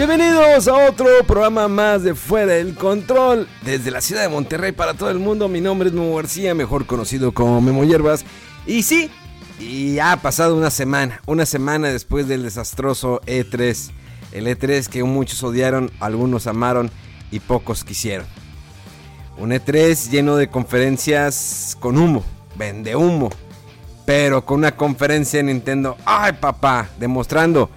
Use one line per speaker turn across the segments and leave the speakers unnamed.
Bienvenidos a otro programa más de Fuera del Control. Desde la ciudad de Monterrey para todo el mundo, mi nombre es Memo García, mejor conocido como Memo Hierbas. Y sí, y ha pasado una semana, una semana después del desastroso E3. El E3 que muchos odiaron, algunos amaron y pocos quisieron. Un E3 lleno de conferencias con humo, vende humo. Pero con una conferencia de Nintendo, ¡ay papá! Demostrando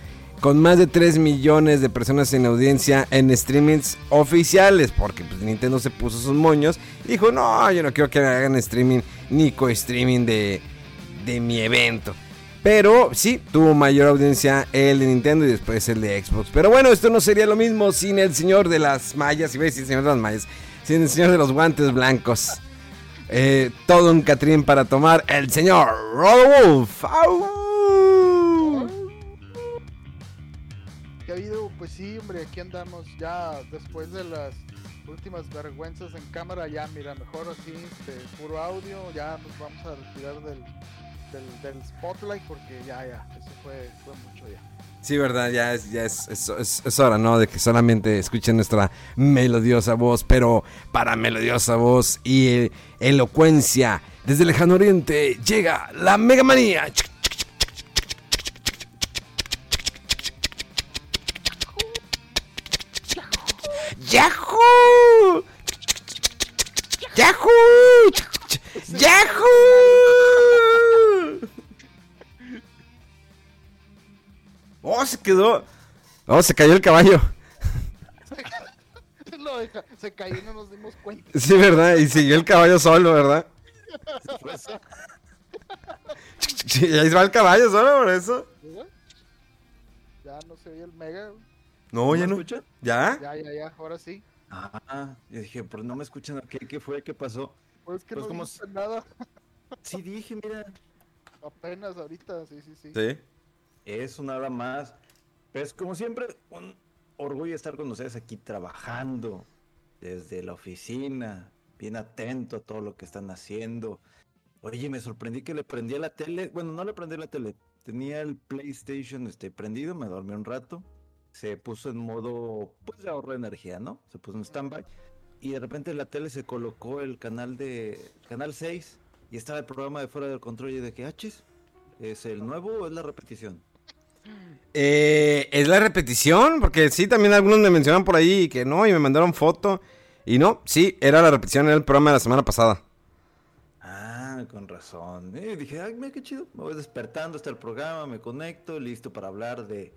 con más de 3 millones de personas en audiencia en streamings oficiales, porque pues, Nintendo se puso sus moños dijo, no, yo no quiero que hagan streaming ni co-streaming de, de mi evento. Pero sí, tuvo mayor audiencia el de Nintendo y después el de Xbox. Pero bueno, esto no sería lo mismo sin el señor de las mallas, y veis el señor de las mallas, sin el señor de los guantes blancos. Eh, todo un Catrín para tomar, el señor Rodolf. ¡Au!
¿Qué ha habido? Pues sí, hombre, aquí andamos ya después de las últimas vergüenzas en cámara, ya mira, mejor así, este, puro audio, ya nos vamos a retirar del, del, del spotlight porque ya, ya, eso fue, fue mucho ya.
Sí, verdad, ya es, ya es, es, es- hora, ¿no? De que solamente escuchen nuestra melodiosa voz, pero para melodiosa voz y eh, elocuencia, desde el lejano oriente llega la Mega quedó. Oh, se cayó el caballo.
Lo deja- se cayó y no nos dimos cuenta.
Sí, ¿verdad? Y siguió el caballo solo, ¿verdad? Sí, ahí va el caballo solo por eso.
Ya no se oye el mega.
No, ya
¿Me
no.
escuchan?
¿Ya?
Ya, ya, ya, ahora sí.
Ah, yo dije, pero no me escuchan. ¿Qué, qué fue? ¿Qué pasó?
Pues que
Pues
no
como
nada.
Sí, dije, mira,
Apenas ahorita, sí, sí, sí.
Sí.
es una hora más. Pues como siempre, un orgullo estar con ustedes aquí trabajando desde la oficina, bien atento a todo lo que están haciendo. Oye, me sorprendí que le prendí a la tele. Bueno, no le prendí a la tele. Tenía el PlayStation este, prendido, me dormí un rato. Se puso en modo, pues, de ahorro de energía, ¿no? Se puso en standby. Y de repente en la tele se colocó el canal de, canal 6. Y estaba el programa de Fuera del Control y de que, ah, chis, ¿es el nuevo o es la repetición?
Eh, ¿Es la repetición? Porque sí, también algunos me mencionan por ahí que no, y me mandaron foto. Y no, sí, era la repetición, era el programa de la semana pasada.
Ah, con razón. Y dije, ay, mira qué chido. Me voy despertando hasta el programa, me conecto, listo para hablar de,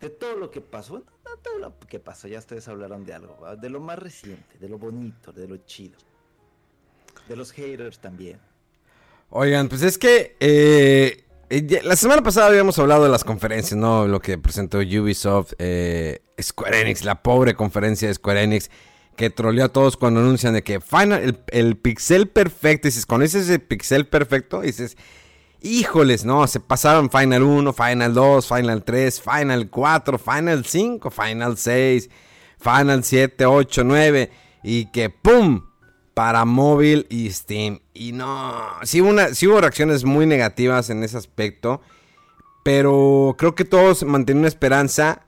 de todo lo que pasó. No, no todo lo que pasó, ya ustedes hablaron de algo, ¿va? de lo más reciente, de lo bonito, de lo chido. De los haters también.
Oigan, pues es que eh, eh, la semana pasada habíamos hablado de las conferencias, ¿no? Lo que presentó Ubisoft, eh, Square Enix, la pobre conferencia de Square Enix, que troleó a todos cuando anuncian de que Final, el, el pixel perfecto, dices, cuando dices el pixel perfecto, dices, híjoles, no, se pasaron Final 1, Final 2, Final 3, Final 4, Final 5, Final 6, Final 7, 8, 9, y que ¡pum! Para móvil y Steam. Y no, sí hubo, sí hubo reacciones muy negativas en ese aspecto. Pero creo que todos mantenían una esperanza.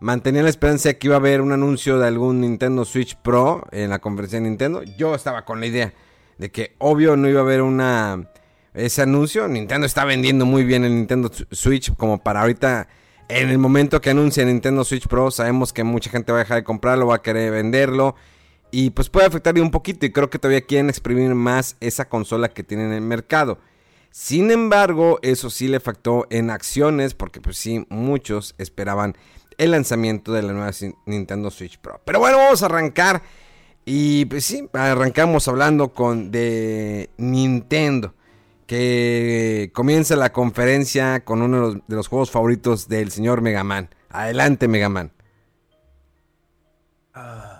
Mantenían la esperanza de que iba a haber un anuncio de algún Nintendo Switch Pro en la conferencia de Nintendo. Yo estaba con la idea de que obvio no iba a haber una ese anuncio. Nintendo está vendiendo muy bien el Nintendo Switch como para ahorita en el momento que anuncie Nintendo Switch Pro sabemos que mucha gente va a dejar de comprarlo, va a querer venderlo y pues puede afectarle un poquito y creo que todavía quieren exprimir más esa consola que tienen en el mercado. Sin embargo, eso sí le factó en acciones porque pues sí, muchos esperaban el lanzamiento de la nueva Nintendo Switch Pro. Pero bueno, vamos a arrancar y pues sí, arrancamos hablando con de Nintendo que comienza la conferencia con uno de los, juegos favoritos del señor Megaman. Adelante, Megaman.
Ah,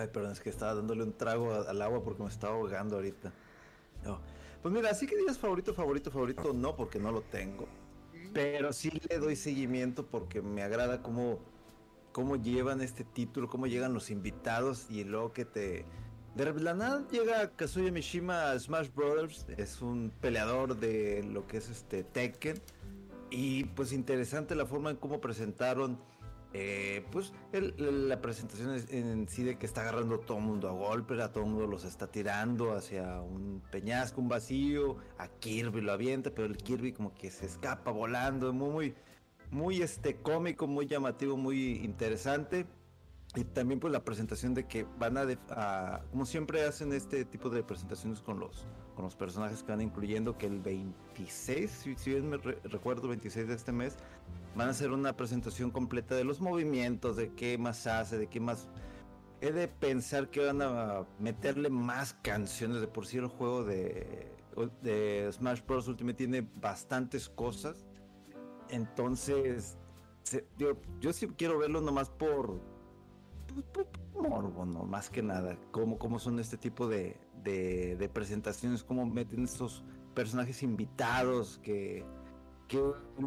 ay, perdón, es que estaba dándole un trago al agua porque me estaba ahogando ahorita. Pues mira, así que digas favorito, favorito, favorito, no, porque no lo tengo. Pero sí le doy seguimiento porque me agrada cómo, cómo llevan este título, cómo llegan los invitados y luego que te de la nada llega Kazuya Mishima a Smash Brothers, es un peleador de lo que es este Tekken. Y pues interesante la forma en cómo presentaron eh, pues la presentación en sí de que está agarrando todo el mundo a golpe, a todo mundo los está tirando hacia un peñasco, un vacío, a Kirby lo avienta, pero el Kirby como que se escapa volando, muy, muy, este cómico, muy llamativo, muy interesante. Y también pues la presentación de que van a, como siempre hacen este tipo de presentaciones con los con los personajes que van incluyendo que el 26, si, bien me recuerdo 26 de este mes, van a hacer una presentación completa de los movimientos, de qué más hace, de qué más he de pensar que van a meterle más canciones de por sí el juego de, de Smash Bros. Ultimate tiene bastantes cosas. Entonces, yo sí quiero verlo nomás por, morbo, ¿no? Más que nada. Cómo, cómo son este tipo de, de, presentaciones, cómo meten estos personajes invitados que, que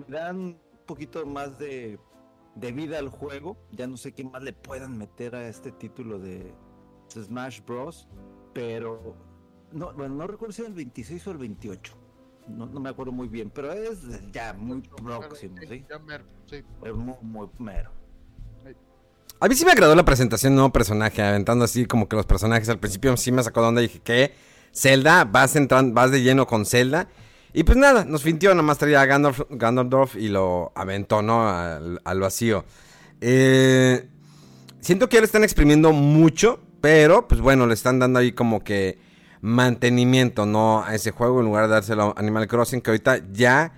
dan poquito más de, de vida al juego. Ya no sé qué más le puedan meter a este título de Smash Bros. Pero no, bueno, no recuerdo si era el 26 o el 28. No, me acuerdo muy bien, pero es ya muy próximo, ¿sí? Es muy, muy mero.
A mí sí me agradó la presentación de nuevo personaje, aventando así como que los personajes al principio sí me sacó de onda y dije, ¿qué? Zelda, vas, entrando, vas de lleno con Zelda. Y pues nada, nos fintió, nomás traía a Gandalf, y lo aventó, ¿no? Al, vacío. Eh, siento que ya le están exprimiendo mucho, pero pues bueno, le están dando ahí como que mantenimiento, ¿no? A ese juego en lugar de dárselo a Animal Crossing, que ahorita ya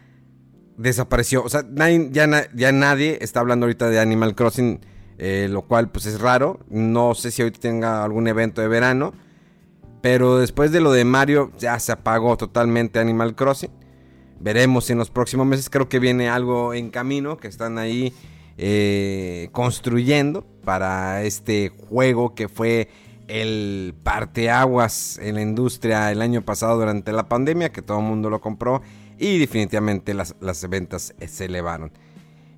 desapareció. O sea, ya, ya nadie está hablando ahorita de Animal Crossing eh, lo cual pues es raro. No sé si hoy tenga algún evento de verano, pero después de lo de Mario ya se apagó totalmente Animal Crossing. Veremos en los próximos meses creo que viene algo en camino que están ahí eh, construyendo para este juego que fue el parteaguas en la industria el año pasado durante la pandemia, que todo el mundo lo compró y definitivamente las, las ventas se elevaron.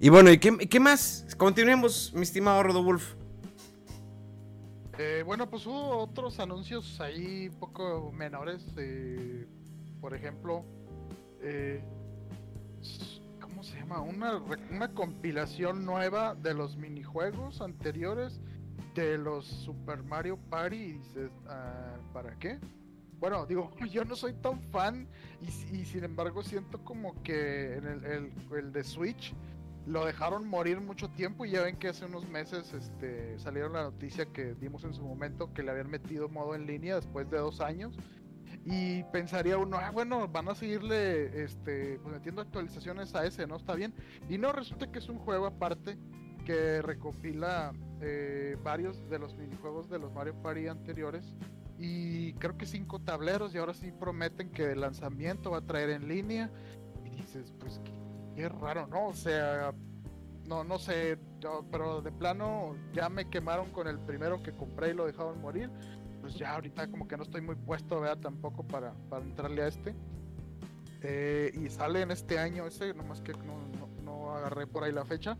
Y bueno, ¿y qué, más? Continuemos, mi estimado Rodolfo.
Eh, bueno, pues hubo otros anuncios ahí poco menores. Eh, por ejemplo, eh, ¿cómo se llama? Una, una compilación nueva de los minijuegos anteriores de los Super Mario Party. Y ah, ¿para qué? Bueno, digo, yo no soy tan fan y, sin embargo siento como que en el, el de Switch lo dejaron morir mucho tiempo y ya ven que hace unos meses este, salieron la noticia que dimos en su momento que le habían metido modo en línea después de dos años. Y pensaría uno, ah, bueno, van a seguirle este, pues, metiendo actualizaciones a ese, ¿no? Está bien. Y no, resulta que es un juego aparte que recopila eh, varios de los minijuegos de los Mario Party anteriores. Y creo que cinco tableros y ahora sí prometen que el lanzamiento va a traer en línea. Y dices, pues, qué raro, ¿no? O sea, no, no sé, pero de plano ya me quemaron con el primero que compré y lo dejaron morir. Pues ya ahorita como que no estoy muy puesto, vea, tampoco para, para entrarle a este. Eh, y sale en este año ese, nomás que no, no, agarré por ahí la fecha.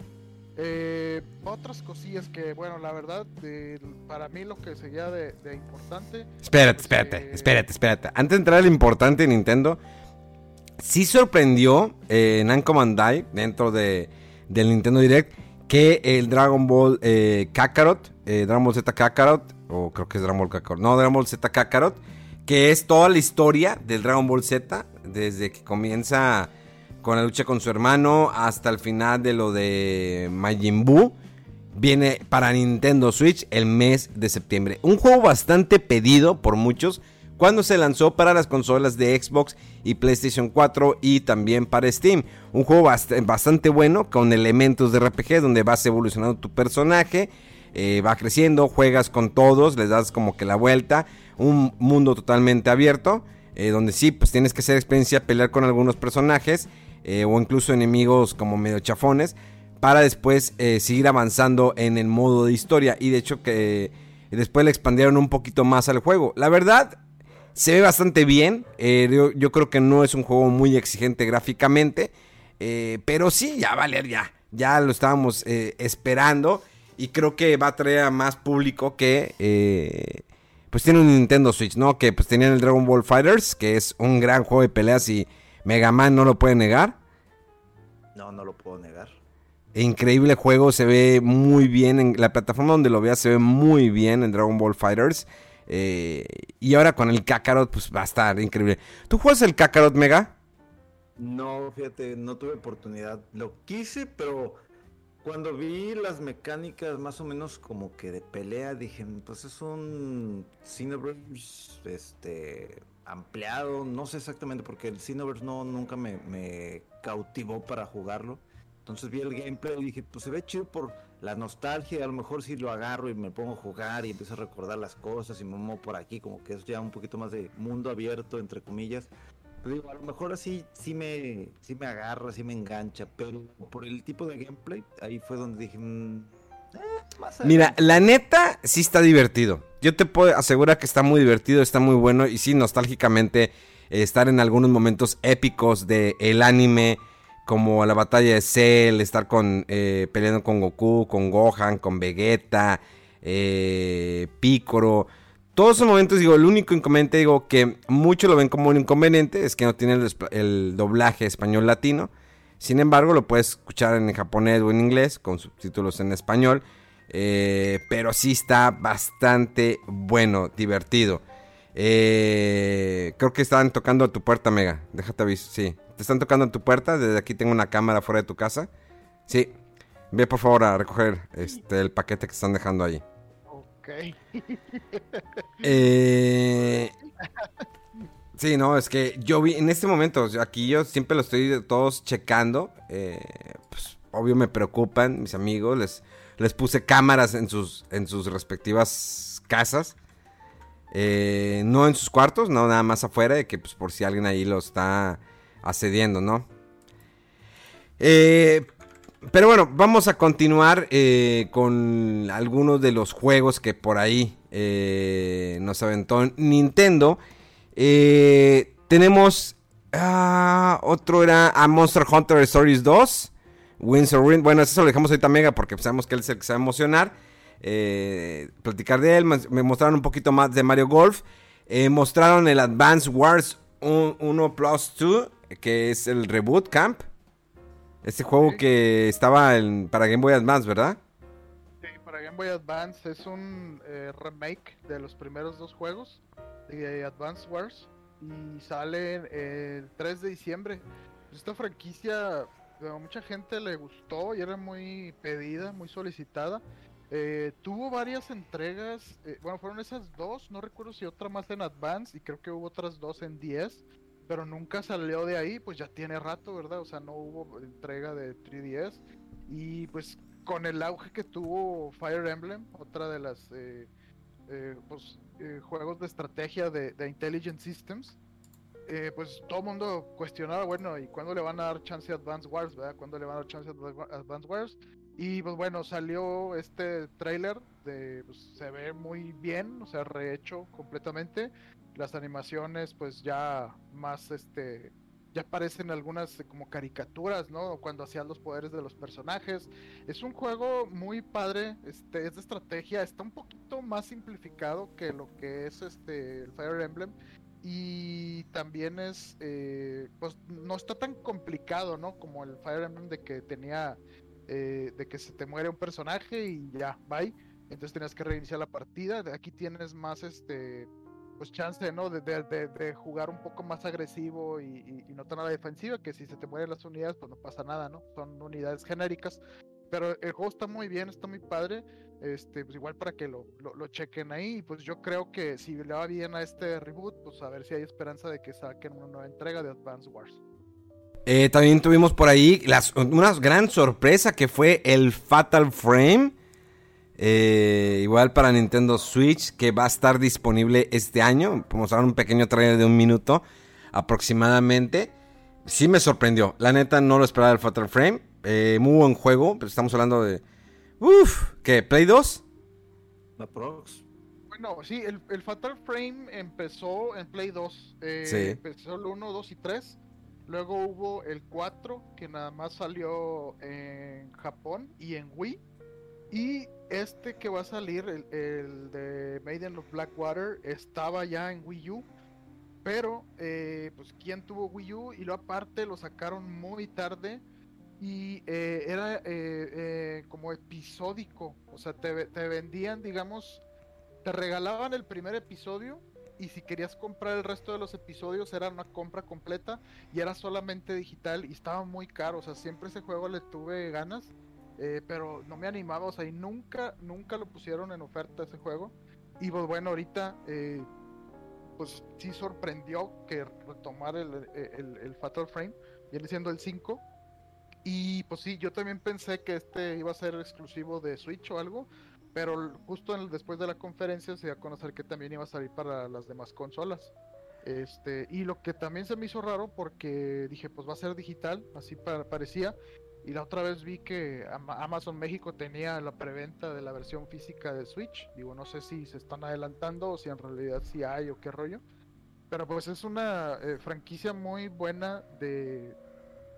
Eh, otras cosillas que, bueno, la verdad, para mí lo que sería de, importante.
Espérate, pues, espérate, eh, espérate, espérate. Antes de entrar al importante Nintendo, sí sorprendió eh, Namco Bandai dentro de, del Nintendo Direct que el Dragon Ball eh, Kakarot, eh, Dragon Ball Z Kakarot, o creo que es Dragon Ball Kakarot, no, Dragon Ball Z Kakarot, que es toda la historia del Dragon Ball Z, desde que comienza con la lucha con su hermano hasta el final de lo de Majin Buu, viene para Nintendo Switch el mes de septiembre. Un juego bastante pedido por muchos, cuando se lanzó para las consolas de Xbox y PlayStation 4 y también para Steam. Un juego bastante bueno con elementos de RPG donde vas evolucionando tu personaje, eh, va creciendo, juegas con todos, les das como que la vuelta, un mundo totalmente abierto. Eh, donde sí, pues tienes que hacer experiencia, pelear con algunos personajes eh, o incluso enemigos como medio chafones para después seguir avanzando en el modo de historia y de hecho que después le expandieron un poquito más al juego. La verdad, se ve bastante bien. Eh, yo, creo que no es un juego muy exigente gráficamente. Eh, pero sí, ya vale, ya. Ya lo estábamos eh, esperando. Y creo que va a traer a más público que. pues tiene un Nintendo Switch, ¿no? Que pues tenían el Dragon Ball Fighters. Que es un gran juego de peleas y Mega Man no lo puede negar.
No, no lo puedo negar.
Increíble juego, se ve muy bien. En la plataforma donde lo veas se ve muy bien en Dragon Ball Fighters. Eh, y ahora con el Kakarot, pues va a estar increíble. ¿Tú juegas el Kakarot Mega?
No, fíjate, no tuve oportunidad. Lo quise, pero cuando vi las mecánicas más o menos como que de pelea, dije, pues es un Cineverse este, ampliado. No sé exactamente porque el Cineverse no, nunca me, me cautivó para jugarlo. Entonces vi el gameplay y dije, pues se ve chido por la nostalgia, a lo mejor si lo agarro y me pongo a jugar y empiezo a recordar las cosas y me muevo por aquí, como que es ya un poquito más de mundo abierto, entre comillas. Pero digo, a lo mejor así sí me, sí me agarra, sí me engancha, pero por el tipo de gameplay, ahí fue donde dije, mm,
eh, Mira, la neta sí está divertido. Yo te puedo asegurar que está muy divertido, está muy bueno y sí, nostálgicamente, eh, estar en algunos momentos épicos del el anime como la batalla de Cell, estar con eh, peleando con Goku, con Gohan, con Vegeta, eh, Piccolo. Todos esos momentos, digo, el único inconveniente, digo, que muchos lo ven como un inconveniente, es que no tiene el, doblaje español latino. Sin embargo, lo puedes escuchar en japonés o en inglés, con subtítulos en español. Eh, pero sí está bastante bueno, divertido. Eh, creo que estaban tocando a tu puerta, Mega. Déjate avisar, sí. ¿Te están tocando en tu puerta? Desde aquí tengo una cámara fuera de tu casa. Sí. Ve por favor a recoger este el paquete que están dejando ahí.
Ok.
Eh, sí, no, es que yo vi en este momento, aquí yo siempre lo estoy todos checando. Eh, pues, obvio me preocupan mis amigos. Les, les puse cámaras en sus, en sus respectivas casas. Eh, no en sus cuartos, no nada más afuera, de que pues por si alguien ahí lo está accediendo, ¿no? Eh, pero bueno, vamos a continuar eh, con algunos de los juegos que por ahí nos aventó Nintendo. tenemos ah, otro era a Monster Hunter Stories 2. Windsor Wind. Bueno, eso lo dejamos ahorita Mega porque sabemos que él se va a emocionar. Platicar de él. Me mostraron un poquito más de Mario Golf. mostraron el Advance Wars 1 Plus 2 que es el Reboot Camp. Este juego que estaba para Game Boy Advance, ¿verdad?
Sí, para Game Boy Advance es un eh, remake de los primeros dos juegos de Advance Wars y sale el 3 de diciembre. Esta franquicia a mucha gente le gustó y era muy pedida, muy solicitada. Eh, tuvo varias entregas, eh, bueno, fueron esas dos, no recuerdo si otra más en Advance y creo que hubo otras dos en 10 pero nunca salió de ahí, pues ya tiene rato, ¿verdad? O sea, no hubo entrega de 3DS. Y pues con el auge que tuvo Fire Emblem, otra de las eh, eh, pues, eh, juegos de estrategia de, Intelligent Systems, pues todo mundo cuestionaba, bueno, ¿y cuándo le van a dar chance a Advance Wars, verdad? ¿Cuándo le van a dar chance a Advance Wars? Y pues bueno, salió este trailer de, pues, se ve muy bien, o sea, rehecho completamente las animaciones pues ya más este ya parecen algunas como caricaturas, ¿no? Cuando hacían los poderes de los personajes. Es un juego muy padre, este, es de estrategia, está un poquito más simplificado que lo que es este el Fire Emblem. Y también es, eh, pues no está tan complicado, ¿no? Como el Fire Emblem de que tenía, eh, de que se te muere un personaje y ya, bye. Entonces tenías que reiniciar la partida. Aquí tienes más, este, pues chance, ¿no? De, de, jugar un poco más agresivo y, no tan a la defensiva, que si se te mueren las unidades, pues no pasa nada, ¿no? Son unidades genéricas. pero el juego está muy bien, está muy padre. Este, pues igual para que lo, lo, chequen ahí. Pues yo creo que si le va bien a este reboot, pues a ver si hay esperanza de que saquen una nueva entrega de Advance Wars.
Eh, también tuvimos por ahí las, una gran sorpresa que fue el Fatal Frame. Eh, igual para Nintendo Switch, que va a estar disponible este año. Vamos a dar un pequeño trailer de un minuto aproximadamente. Sí me sorprendió. La neta no lo esperaba el Fatal Frame. Eh, muy buen juego. Pero estamos hablando de Uf, ¿qué? ¿Play 2?
La Prox.
Bueno, sí, el, Fatal Frame empezó en Play 2. Eh, sí. Empezó el 1, 2 y 3. Luego hubo el 4, que nada más salió en Japón y en Wii. Y este que va a salir, el, de Maiden of Blackwater, estaba ya en Wii U. Pero, eh, pues, ¿quién tuvo Wii U? Y luego aparte lo sacaron muy tarde y eh, era eh, eh, como episódico, o sea, te, vendían, digamos, te regalaban el primer episodio y si querías comprar el resto de los episodios era una compra completa y era solamente digital y estaba muy caro, o sea, siempre ese juego le tuve ganas, pero no me animaba, o sea, y nunca, nunca lo pusieron en oferta ese juego. Y pues bueno, ahorita, pues sí sorprendió que retomar el, el, el Fatal Frame, viene siendo el 5 y pues sí, yo también pensé que este iba a ser exclusivo de Switch o algo, pero justo en después de la conferencia se dio a conocer que también iba a salir para las demás consolas. Este, y lo que también se me hizo raro porque dije, pues va a ser digital, así parecía. Y la otra vez vi que Amazon México tenía la preventa de la versión física de Switch. Digo, no sé si se están adelantando o si en realidad sí hay o qué rollo. Pero pues es una eh, franquicia muy buena de,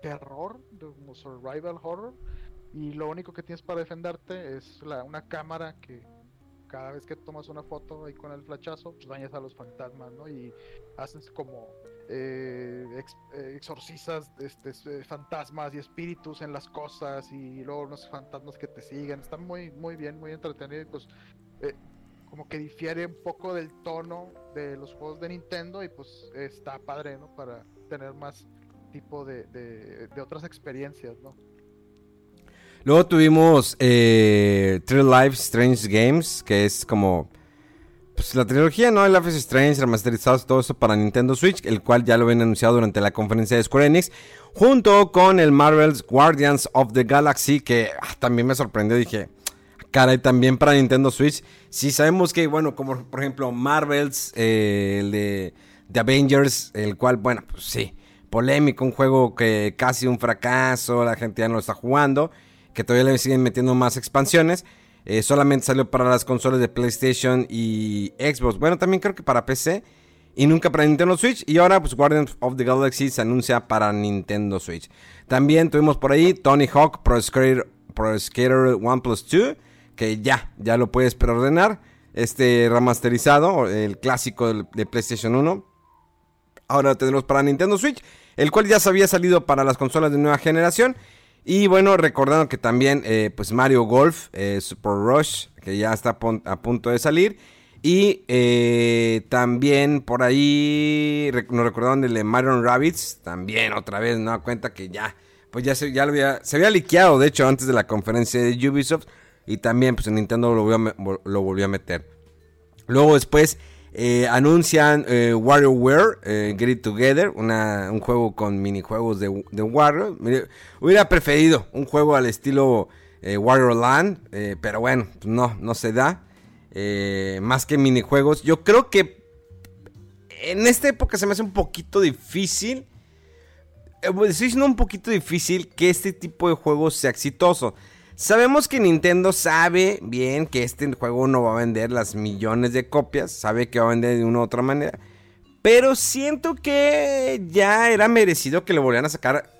terror, como survival horror, y lo único que tienes para defenderte es la, una cámara que cada vez que tomas una foto ahí con el flachazo, pues dañas a los fantasmas, ¿no? Y haces como eh, eh exorcizas este, eh, fantasmas y espíritus en las cosas y luego unos fantasmas que te siguen. Está muy, muy bien, muy entretenido y pues eh, como que difiere un poco del tono de los juegos de Nintendo y pues está padre, ¿no? Para tener más tipo de, de, otras experiencias, ¿no?
Luego tuvimos eh, Life Strange Games, que es como pues, la trilogía, ¿no? El Life is Strange, remasterizados, todo eso para Nintendo Switch, el cual ya lo habían anunciado durante la conferencia de Square Enix, junto con el Marvel's Guardians of the Galaxy, que ah, también me sorprendió, dije, caray, también para Nintendo Switch. Sí, sabemos que, bueno, como por ejemplo Marvel's, eh, el de, de Avengers, el cual, bueno, pues sí polémico, un juego que casi un fracaso, la gente ya no lo está jugando, que todavía le siguen metiendo más expansiones. Eh, solamente salió para las consolas de PlayStation y Xbox. Bueno, también creo que para PC. Y nunca para Nintendo Switch. Y ahora, pues Guardians of the Galaxy se anuncia para Nintendo Switch. También tuvimos por ahí Tony Hawk Pro Skater, Pro Skater 1 Plus 2. Que ya, ya lo puedes preordenar. Este remasterizado, el clásico de PlayStation 1. Ahora tenemos para Nintendo Switch el cual ya se había salido para las consolas de nueva generación. Y bueno, recordando que también eh, pues Mario Golf, eh, Super Rush, que ya está a punto de salir. Y eh, también por ahí nos recordaron el de Mario Rabbits, también otra vez, ¿no? Cuenta que ya, pues ya se, ya había, se había liqueado, de hecho, antes de la conferencia de Ubisoft. Y también pues Nintendo lo volvió a meter. Luego después eh, anuncian eh, WarioWare eh, It Together, un juego con minijuegos de, de Wario. Hubiera preferido un juego al estilo eh, Wario Land, pero bueno, no, no se da. más que minijuegos. Yo creo que en esta época se me hace un poquito difícil. Estoy diciendo un poquito difícil que este tipo de juegos sea exitoso. Sabemos que Nintendo sabe bien que este juego no va a vender las millones de copias, sabe que va a vender de una u otra manera, pero siento que ya era merecido que le volvieran a sacar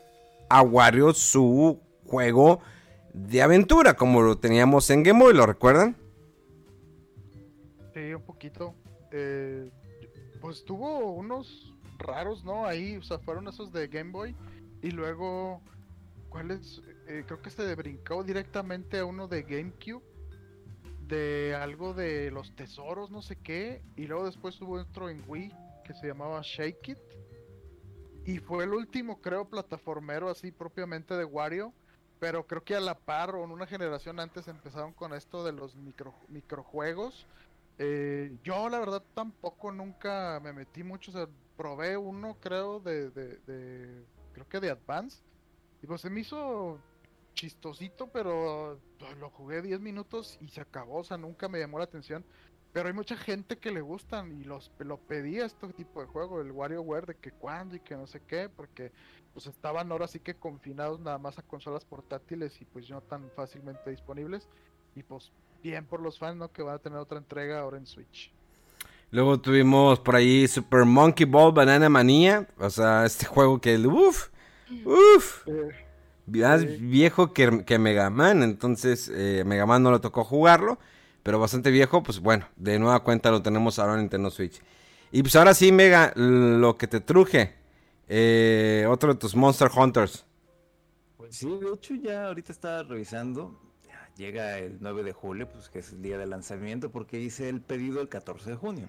a Wario su juego de aventura, como lo teníamos en Game Boy, ¿lo recuerdan?
Sí, un poquito. Eh, pues tuvo unos raros, ¿no? Ahí, o sea, fueron esos de Game Boy y luego ¿Cuál es? Eh, creo que se brincó directamente a uno de GameCube. De algo de los tesoros, no sé qué. Y luego después hubo otro en Wii que se llamaba Shake It. Y fue el último, creo, plataformero así propiamente de Wario. pero creo que a la par o en una generación antes empezaron con esto de los micro, microjuegos. Eh, yo la verdad tampoco nunca me metí mucho, o sea, probé uno creo de, de, de creo que de Advance y pues se me hizo chistosito, pero pues, lo jugué 10 minutos y se acabó, o sea, nunca me llamó la atención. Pero hay mucha gente que le gustan y los lo pedía este tipo de juego, el WarioWare, de que cuándo y que no sé qué, porque pues estaban ahora sí que confinados nada más a consolas portátiles y pues no tan fácilmente disponibles. Y pues bien por los fans, ¿no? Que van a tener otra entrega ahora en Switch.
Luego tuvimos por ahí Super Monkey Ball Banana Manía, o sea, este juego que, uff, uff.
Eh,
más viejo que, que Mega Man, entonces eh, Mega Man no le tocó jugarlo, pero bastante viejo, pues bueno, de nueva cuenta lo tenemos ahora en Nintendo Switch. Y pues ahora sí, Mega, lo que te truje, eh, otro de tus Monster Hunters.
Pues sí, de hecho ya ahorita estaba revisando, llega el 9 de julio, pues que es el día de lanzamiento, porque hice el pedido el 14 de junio.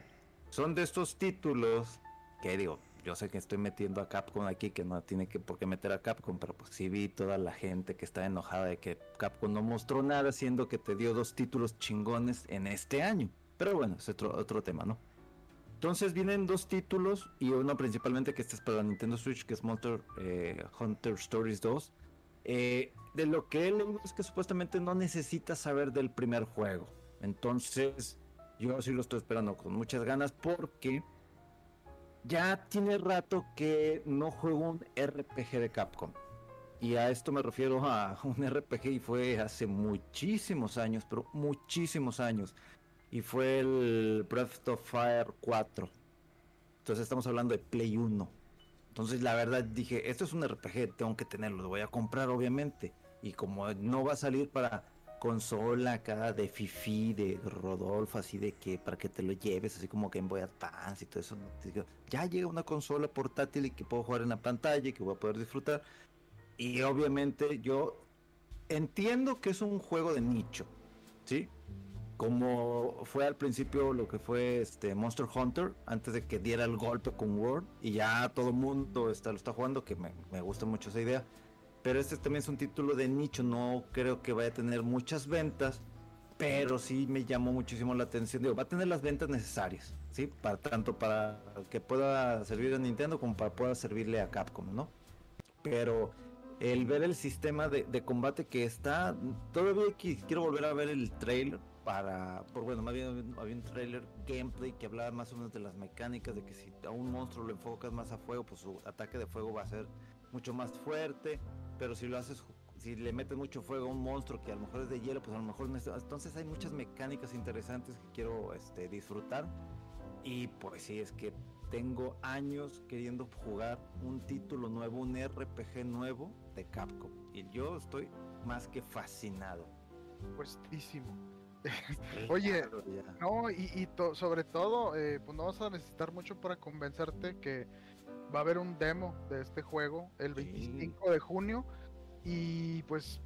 Son de estos títulos que digo, yo sé que estoy metiendo a Capcom aquí, que no tiene que por qué meter a Capcom, pero pues sí vi toda la gente que está enojada de que Capcom no mostró nada, siendo que te dio dos títulos chingones en este año. Pero bueno, es otro, otro tema, ¿no? Entonces vienen dos títulos y uno principalmente que este es para Nintendo Switch, que es Monster eh, Hunter Stories 2. Eh, de lo que leído es que supuestamente no necesitas saber del primer juego. Entonces, yo sí lo estoy esperando con muchas ganas porque ya tiene rato que no juego un RPG de Capcom. Y a esto me refiero a un RPG y fue hace muchísimos años, pero muchísimos años. Y fue el Breath of Fire 4. Entonces estamos hablando de Play 1. Entonces la verdad dije, esto es un RPG, tengo que tenerlo, lo voy a comprar obviamente. Y como no va a salir para consola acá de Fifi, de Rodolfo, así de que para que te lo lleves, así como Game Boy Advance y todo eso. Ya llega una consola portátil y que puedo jugar en la pantalla y que voy a poder disfrutar. Y obviamente yo entiendo que es un juego de nicho, ¿sí? Como fue al principio lo que fue este Monster Hunter, antes de que diera el golpe con World, y ya todo el mundo está, lo está jugando, que me, me gusta mucho esa idea pero este también es un título de nicho, no creo que vaya a tener muchas ventas, pero sí me llamó muchísimo la atención. Digo, va a tener las ventas necesarias, ¿sí? Para, tanto para que pueda servir a Nintendo como para pueda servirle a Capcom, ¿no? Pero el ver el sistema de, de combate que está, todavía quiero volver a ver el trailer para, por bueno, más bien había un trailer gameplay que hablaba más o menos de las mecánicas, de que si a un monstruo lo enfocas más a fuego, pues su ataque de fuego va a ser mucho más fuerte, pero si lo haces, si le metes mucho fuego a un monstruo que a lo mejor es de hielo, pues a lo mejor entonces hay muchas mecánicas interesantes que quiero este, disfrutar. Y pues sí, es que tengo años queriendo jugar un título nuevo, un RPG nuevo de Capcom. Y yo estoy más que fascinado.
Puestísimo. Oye, no, y, y to- sobre todo, eh, pues no vas a necesitar mucho para convencerte que va a haber un demo de este juego el
Sí.
25 de junio. Y pues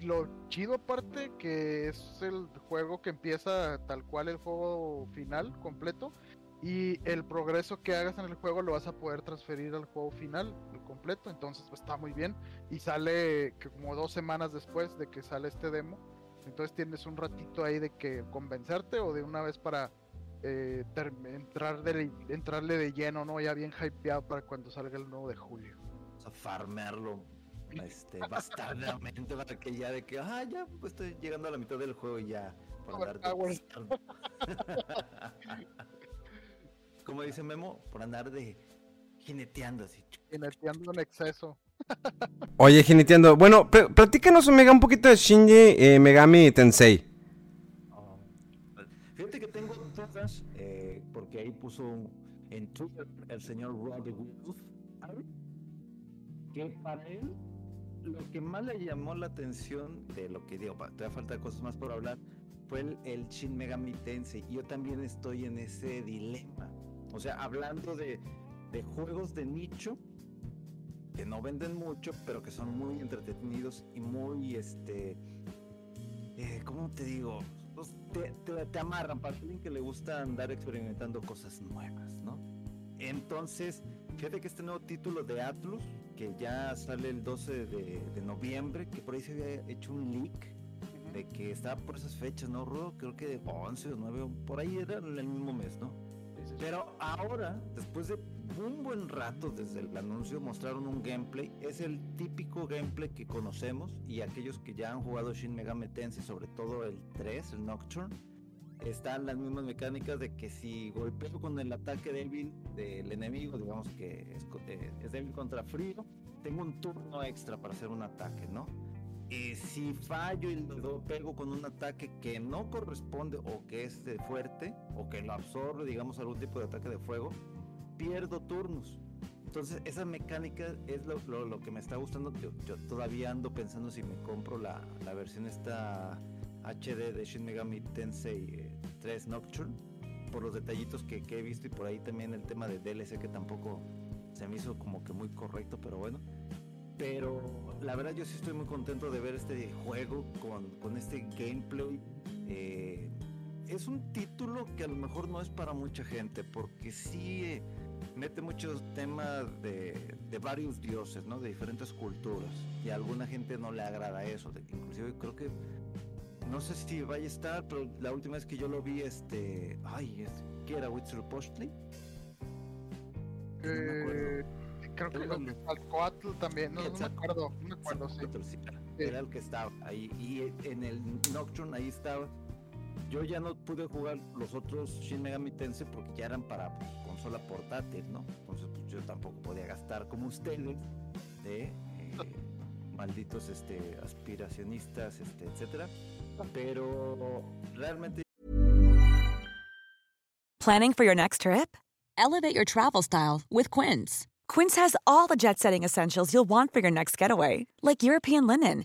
lo chido aparte que es el juego que empieza tal cual el juego final completo. Y el progreso que hagas en el juego lo vas a poder transferir al juego final, el completo. Entonces pues, está muy bien. Y sale como dos semanas después de que sale este demo. Entonces tienes un ratito ahí de que convencerte o de una vez para eh, entrar de, entrarle de lleno, ¿no? Ya bien hypeado para cuando salga el nuevo de julio.
Vamos a farmearlo este, bastardamente para que ya de que, ah, ya pues, estoy llegando a la mitad del juego y ya. Por andar de-. Como dice Memo, por andar de jineteando así.
Y metiendo en exceso.
Oye, Geniteando, bueno, pl- platícanos, Omega, un poquito de Shinji eh, Megami Tensei.
Oh. Fíjate que eh, porque ahí puso en Twitter el señor Robbie Wolf, que para él lo que más le llamó la atención de lo que digo, todavía falta cosas más por hablar, fue el, el Shin Megami Tensei. Yo también estoy en ese dilema. O sea, hablando de, de juegos de nicho, que no venden mucho, pero que son muy entretenidos y muy, este, eh, ¿cómo te digo? Pues, te, te- te amarran para alguien que le gusta andar experimentando cosas nuevas, ¿no? Entonces, fíjate que este nuevo título de Atlus que ya sale el 12 de, de noviembre, que por ahí se había hecho un leak de que estaba por esas fechas, ¿no, Rudo? Creo que de 11 o 9, por ahí era el mismo mes, ¿no? Pero ahora, después de un buen rato desde el anuncio, mostraron un gameplay. Es el típico gameplay que conocemos y aquellos que ya han jugado Shin Megami Tensei, sobre todo el 3, el Nocturne, están las mismas mecánicas de que si golpeo con el ataque débil del enemigo, digamos que es, eh, es débil contra frío, tengo un turno extra para hacer un ataque, ¿no? Y si fallo y lo pego con un ataque que no corresponde o que es de fuerte o que lo absorbe, digamos, algún tipo de ataque de fuego, pierdo turnos. Entonces, esa mecánica es lo, lo, que me está gustando. Yo, todavía ando pensando si me compro la, la versión esta HD de Shin Megami Tensei 3 eh, Nocturne por los detallitos que, que he visto y por ahí también el tema de DLC que tampoco se me hizo como que muy correcto, pero bueno. Pero la verdad yo sí estoy muy contento de ver este juego con, con este gameplay. Eh, es un título que a lo mejor no es para mucha gente, porque sí eh, mete muchos temas de, de, varios dioses, ¿no? De diferentes culturas. Y a alguna gente no le agrada eso. De, inclusive creo que no sé si vaya a estar, pero la última vez que yo lo vi, este, ay, es, ¿qué era Witcher Postly?
No me acuerdo creo que el Coatl también, no, no, me acuerdo, no me acuerdo, sí.
Era el que estaba ahí, y en el Nocturne ahí estaba. Yo ya no pude jugar los otros Shin Megami Tensei porque ya eran para consola portátil, ¿no? Entonces pues, yo tampoco podía gastar como ustedes de eh, malditos este, aspiracionistas, este, etcétera. Pero realmente.
Planning for your next trip? Elevate your travel style with Quince. Quince has all the jet setting essentials you'll want for your next getaway, like European linen,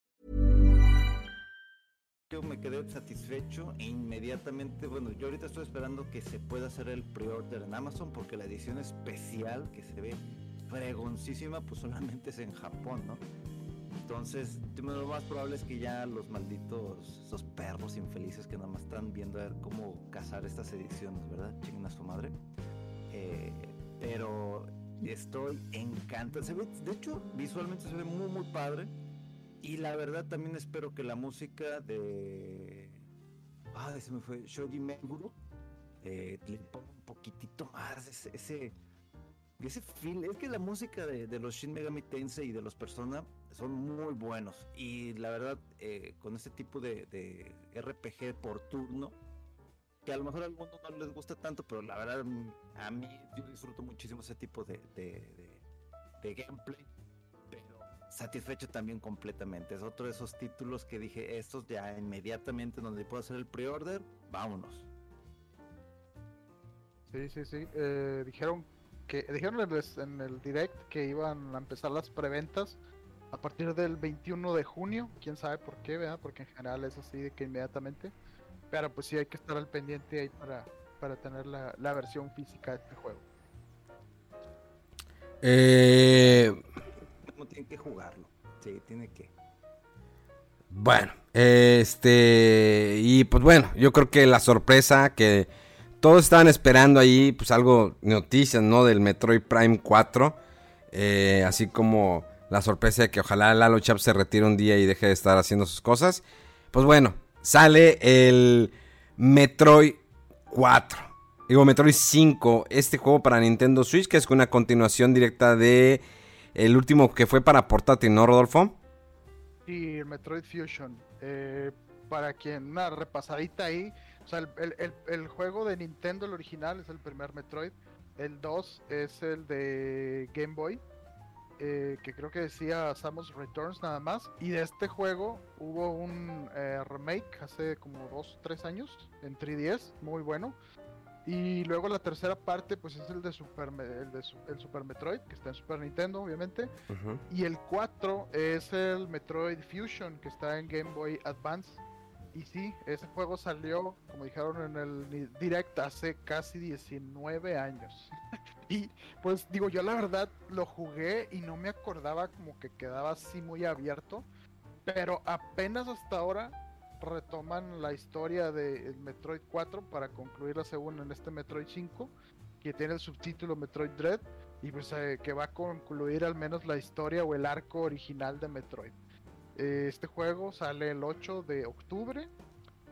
Yo me quedé satisfecho e inmediatamente, bueno, yo ahorita estoy esperando que se pueda hacer el pre-order en Amazon porque la edición especial que se ve fregoncísima, pues solamente es en Japón, ¿no? Entonces, lo más probable es que ya los malditos, esos perros infelices que nada más están viendo a ver cómo cazar estas ediciones, ¿verdad? Chinguen a su madre. Eh, pero estoy encantado. Se ve, de hecho, visualmente se ve muy, muy padre. Y la verdad también espero que la música de... Ah, se me fue Shoji Meguro. Eh, le ponga un poquitito más ese... ese feel, es que la música de, de, los Shin Megami Tensei y de los Persona son muy buenos. Y la verdad, eh, con este tipo de, de, RPG por turno, que a lo mejor a algunos no les gusta tanto, pero la verdad, a mí yo disfruto muchísimo ese tipo de, de gameplay satisfecho también completamente. Es otro de esos títulos que dije, estos ya inmediatamente donde puedo hacer el pre-order, vámonos.
Sí, sí, sí. Eh, dijeron que dijeron en el direct que iban a empezar las preventas a partir del 21 de junio. Quién sabe por qué, ¿verdad? Porque en general es así de que inmediatamente. Pero pues sí hay que estar al pendiente ahí para, para tener la, la versión física de este juego.
Eh,
tiene que jugarlo. Sí, tiene que.
Bueno, este. Y pues bueno, yo creo que la sorpresa que todos estaban esperando ahí, pues algo, noticias, ¿no? Del Metroid Prime 4. Eh, así como la sorpresa de que ojalá Lalo Chap se retire un día y deje de estar haciendo sus cosas. Pues bueno, sale el Metroid 4. Digo, Metroid 5, este juego para Nintendo Switch, que es una continuación directa de el último que fue para portátil, ¿no, Rodolfo?
Sí, el Metroid Fusion. Eh, para quien, una repasadita ahí. O sea, el, juego de Nintendo, el original, es el primer Metroid. El 2 es el de Game Boy. Eh, que creo que decía Samus Returns nada más. Y de este juego hubo un eh, remake hace como 2 o 3 años en 3DS, muy bueno. Y luego la tercera parte, pues es el de Super, el de el Super Metroid, que está en Super Nintendo, obviamente. Y el 4 es el Metroid Fusion, que está en Game Boy Advance. y sí, ese juego salió, como dijeron en el direct, hace casi 19 años. y pues digo, yo la verdad lo jugué y no me acordaba como que quedaba así muy abierto. Pero apenas hasta ahora retoman la historia del Metroid 4 para concluirla según en este Metroid 5, que tiene el subtítulo Metroid Dread, y pues eh, que va a concluir al menos la historia o el arco original de Metroid. Eh, este juego sale el 8 de octubre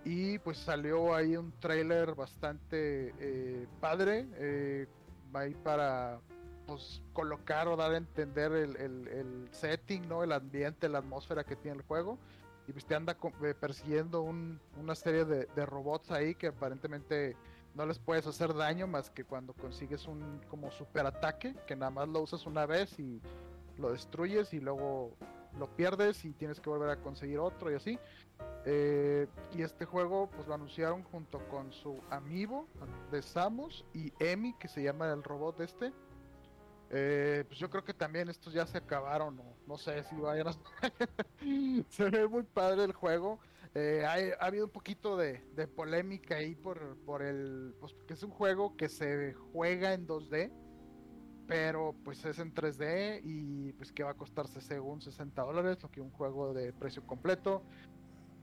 y pues salió ahí un trailer bastante eh, padre, va ahí para pues colocar o dar a entender el, el, setting, ¿no? El ambiente, la atmósfera que tiene el juego y pues te anda eh, persiguiendo una serie de, robots ahí que aparentemente no les puedes hacer daño más que cuando consigues un como super ataque que nada más lo usas una vez y lo destruyes y luego lo pierdes y tienes que volver a conseguir otro y así. Eh, y este juego pues lo anunciaron junto con su amigo de Samus y Emi que se llama el robot este eh, pues yo creo que también estos ya se acabaron, o no sé si vayan a... se ve muy padre el juego. Eh, ha, habido un poquito de, polémica ahí por, por el... Pues porque es un juego que se juega en 2D, pero pues es en 3D y pues que va a costarse según 60 dólares, lo que un juego de precio completo.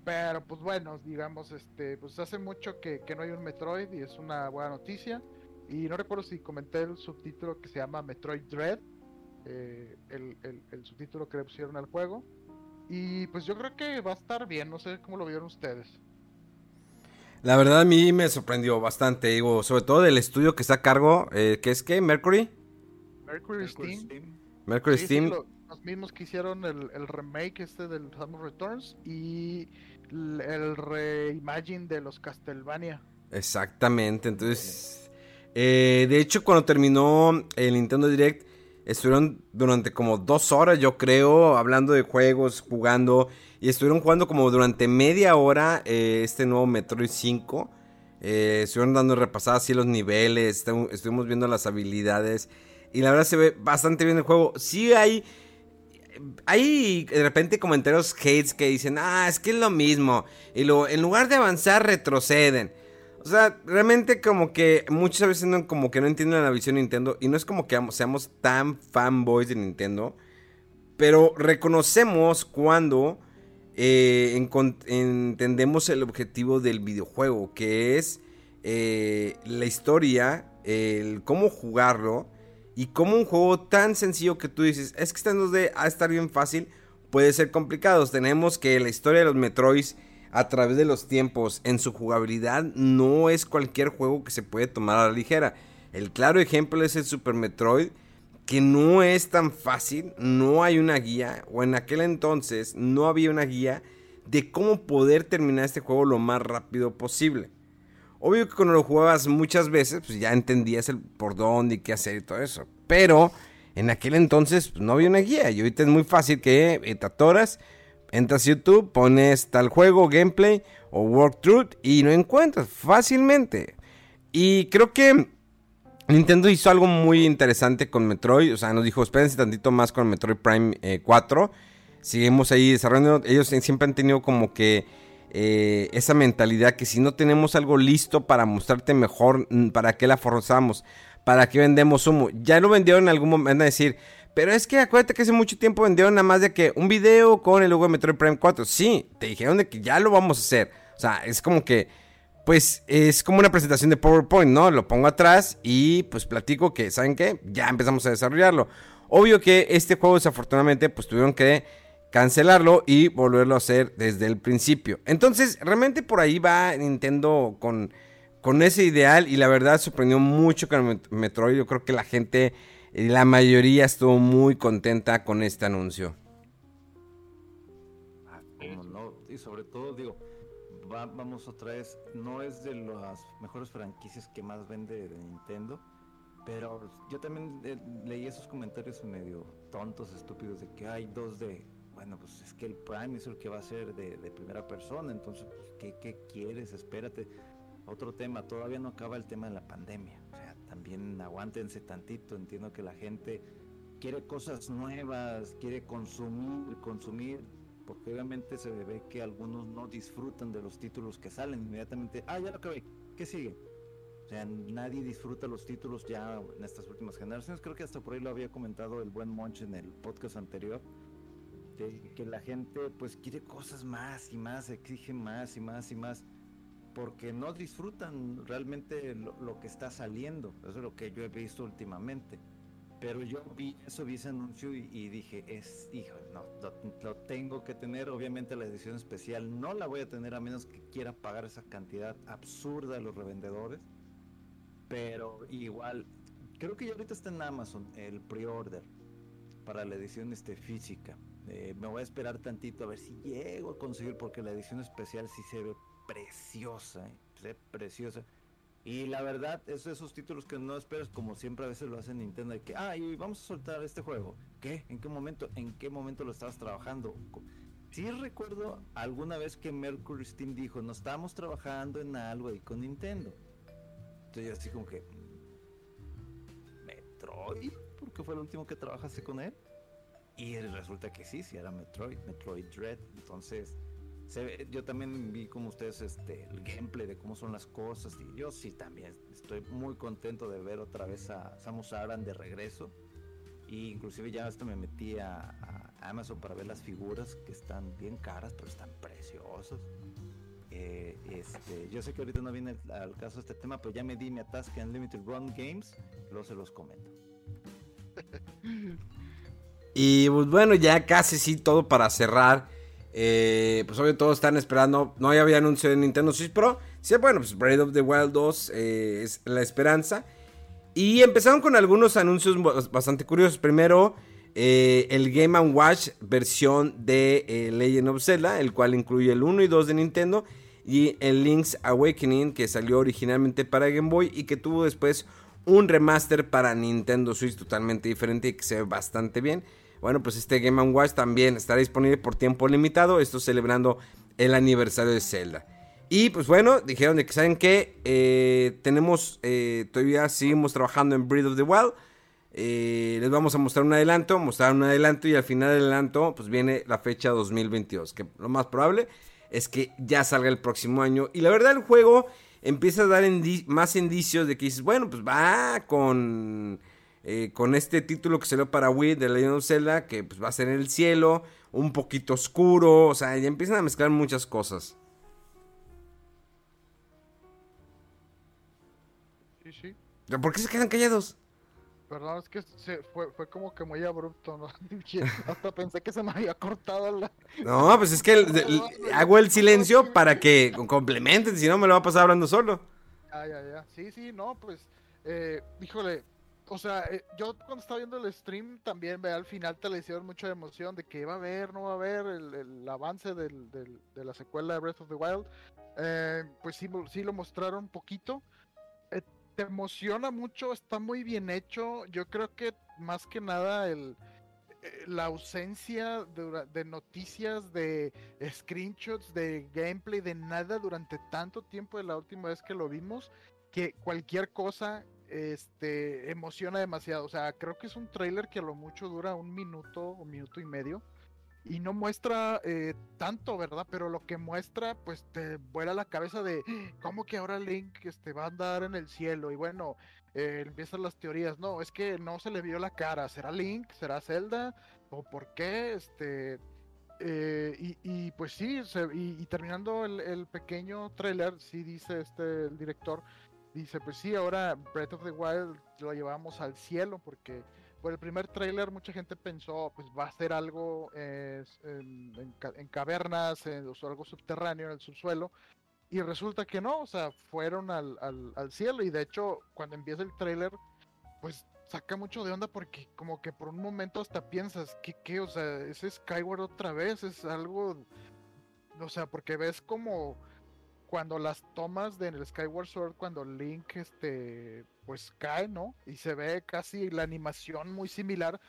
Pero pues bueno, digamos, este, pues hace mucho que, que no hay un Metroid y es una buena noticia. Y no recuerdo si comenté el subtítulo que se llama Metroid Dread, eh, el, el, subtítulo que le pusieron al juego. Y pues yo creo que va a estar bien, no sé cómo lo vieron ustedes.
La verdad a mí me sorprendió bastante, digo, sobre todo del estudio que está a cargo, eh, que es que Mercury.
Mercury, Steam.
Mercury Steam.
los mismos que hicieron el, el, remake este del Samus Returns y el, el reimagine de los Castlevania.
Exactamente, entonces eh, de hecho, cuando terminó el Nintendo Direct, estuvieron durante como dos horas, yo creo, hablando de juegos, jugando. Y estuvieron jugando como durante media hora eh, este nuevo Metroid 5. Eh, estuvieron dando repasadas así los niveles, estuvimos viendo las habilidades. Y la verdad se ve bastante bien el juego. Sí hay... Hay de repente comentarios hates que dicen, ah, es que es lo mismo. Y luego, en lugar de avanzar, retroceden. O sea, realmente como que muchas veces no, como que no entienden la visión de Nintendo. Y no es como que seamos tan fanboys de Nintendo. Pero reconocemos cuando eh, entendemos el objetivo del videojuego. Que es eh, la historia, el cómo jugarlo. Y cómo un juego tan sencillo que tú dices, es que está en 2D, a estar bien fácil, puede ser complicado. Tenemos que la historia de los Metroids a través de los tiempos en su jugabilidad no es cualquier juego que se puede tomar a la ligera. El claro ejemplo es el Super Metroid, que no es tan fácil, no hay una guía, o en aquel entonces no había una guía de cómo poder terminar este juego lo más rápido posible. Obvio que cuando lo jugabas muchas veces, pues ya entendías el por dónde y qué hacer y todo eso. Pero en aquel entonces pues, no había una guía y ahorita es muy fácil que eh, te atoras Entras a YouTube, pones tal juego, gameplay o walkthrough y lo encuentras fácilmente. Y creo que Nintendo hizo algo muy interesante con Metroid. O sea, nos dijo, espérense tantito más con Metroid Prime 4. Eh, Seguimos ahí desarrollando. Ellos siempre han tenido como que eh, esa mentalidad que si no tenemos algo listo para mostrarte mejor, ¿para qué la forzamos? ¿Para qué vendemos humo? Ya lo vendieron en algún momento. A decir, pero es que acuérdate que hace mucho tiempo vendieron nada más de que un video con el logo de Metroid Prime 4. Sí, te dijeron de que ya lo vamos a hacer. O sea, es como que, pues es como una presentación de PowerPoint, ¿no? Lo pongo atrás y pues platico que, ¿saben qué? Ya empezamos a desarrollarlo. Obvio que este juego desafortunadamente pues tuvieron que cancelarlo y volverlo a hacer desde el principio. Entonces, realmente por ahí va Nintendo con, con ese ideal y la verdad sorprendió mucho con Metroid. Yo creo que la gente la mayoría estuvo muy contenta con este anuncio.
Ah, no? Y sobre todo, digo, vamos otra vez, no es de las mejores franquicias que más vende de Nintendo, pero yo también eh, leí esos comentarios medio tontos, estúpidos, de que hay dos de, bueno, pues es que el Prime es el que va a ser de, primera persona, entonces, pues, ¿qué, ¿qué, quieres? Espérate. Otro tema, todavía no acaba el tema de la pandemia. O sea, también aguántense tantito. Entiendo que la gente quiere cosas nuevas, quiere consumir, consumir porque obviamente se ve que algunos no disfrutan de los títulos que salen inmediatamente. Ah, ya lo acabé, ¿qué sigue? O sea, nadie disfruta los títulos ya en estas últimas generaciones. Creo que hasta por ahí lo había comentado el buen Monch en el podcast anterior. que la gente pues quiere cosas más y más, exige más y más y más. Porque no disfrutan realmente lo, que está saliendo. Eso es lo que yo he visto últimamente. Pero yo vi eso, vi ese anuncio y, dije, es, hijo, no, lo, tengo que tener. Obviamente la edición especial no la voy a tener a menos que quiera pagar esa cantidad absurda a los revendedores pero igual, creo que ya ahorita está en Amazon el pre-order para la edición este, física. Eh, me voy a esperar tantito a ver si llego a conseguir, porque la edición especial sí se ve preciosa, eh, preciosa. Y la verdad, es esos títulos que no esperas, como siempre a veces lo hace Nintendo, de que, ah, y vamos a soltar este juego. ¿Qué? ¿En qué momento? ¿En qué momento lo estabas trabajando? Sí recuerdo alguna vez que Mercury Steam dijo, no estamos trabajando en algo ahí con Nintendo y así como que. ¿Metroid? Porque fue el último que trabajaste con él. Y resulta que sí, sí era Metroid, Metroid Dread. Entonces, yo también vi como ustedes este, el gameplay de cómo son las cosas. Y yo sí también estoy muy contento de ver otra vez a Samus Aran de regreso. Y inclusive ya hasta me metí a, a Amazon para ver las figuras que están bien caras, pero están preciosas. Eh, este, yo sé que ahorita no viene al caso este tema, pero ya me di mi atasque en Limited Run Games, luego se los comento.
Y pues bueno, ya casi sí todo para cerrar. Eh, pues obvio todos están esperando. No había anuncio de Nintendo Switch Pro. Sí, bueno, pues Breath of the Wild 2 eh, es la esperanza. Y empezaron con algunos anuncios bastante curiosos. Primero, el Game Watch versión de Legend of Zelda, el cual incluye el 1 y 2 de Nintendo y el Link's Awakening que salió originalmente para Game Boy y que tuvo después un remaster para Nintendo Switch totalmente diferente y que se ve bastante bien. Bueno, pues este Game Watch también estará disponible por tiempo limitado, esto celebrando el aniversario de Zelda. Y pues bueno, dijeron de que saben que eh, tenemos, eh, todavía seguimos trabajando en Breath of the Wild. Eh, les vamos a mostrar un adelanto, mostrar un adelanto y al final del adelanto pues viene la fecha 2022, que lo más probable es que ya salga el próximo año. Y la verdad el juego empieza a dar más indicios de que dices, bueno, pues va con, eh, con este título que salió para Wii de Legend of Zelda, que pues va a ser en el cielo, un poquito oscuro, o sea, ya empiezan a mezclar muchas cosas.
Sí, sí.
¿Por qué se quedan callados?
Perdón, es que se fue, fue como que muy abrupto, ¿no? Hasta pensé que se me había cortado la...
No, pues es que hago el silencio para que complementen, si no me lo va a pasar hablando solo.
Ya, ya, ya. Sí, sí, no, pues, eh, híjole, o sea, eh, yo cuando estaba viendo el stream también, ve, al final te le hicieron mucha emoción de que va a haber, no va a haber el, avance del, de la secuela de Breath of the Wild. Eh, pues sí, sí lo mostraron un poquito te emociona mucho, está muy bien hecho. Yo creo que más que nada el, eh, la ausencia de, noticias, de screenshots, de gameplay, de nada durante tanto tiempo de la última vez que lo vimos, que cualquier cosa este, emociona demasiado. O sea, creo que es un trailer que a lo mucho dura un minuto o minuto y medio y no muestra eh, tanto, ¿verdad? Pero lo que muestra, pues te vuela la cabeza de cómo que ahora Link este, va a andar en el cielo. Y bueno, eh, empiezan las teorías. No, es que no se le vio la cara. ¿Será Link? ¿Será Zelda? ¿O por qué? Este. Eh, y, pues sí, y, terminando el, pequeño trailer, sí dice este el director, dice, pues sí, ahora Breath of the Wild lo llevamos al cielo porque por el primer tráiler mucha gente pensó, pues va a ser algo en, cavernas, o algo subterráneo en el subsuelo. Y resulta que no, o sea, fueron al, cielo. Y de hecho, cuando empieza el tráiler, pues saca mucho de onda porque como que por un momento hasta piensas, que qué? O sea, ese Skyward otra vez es algo... O sea, porque ves como cuando las tomas de en el Skyward Sword, cuando Link este pues cae, ¿no? Y se ve casi la animación muy similar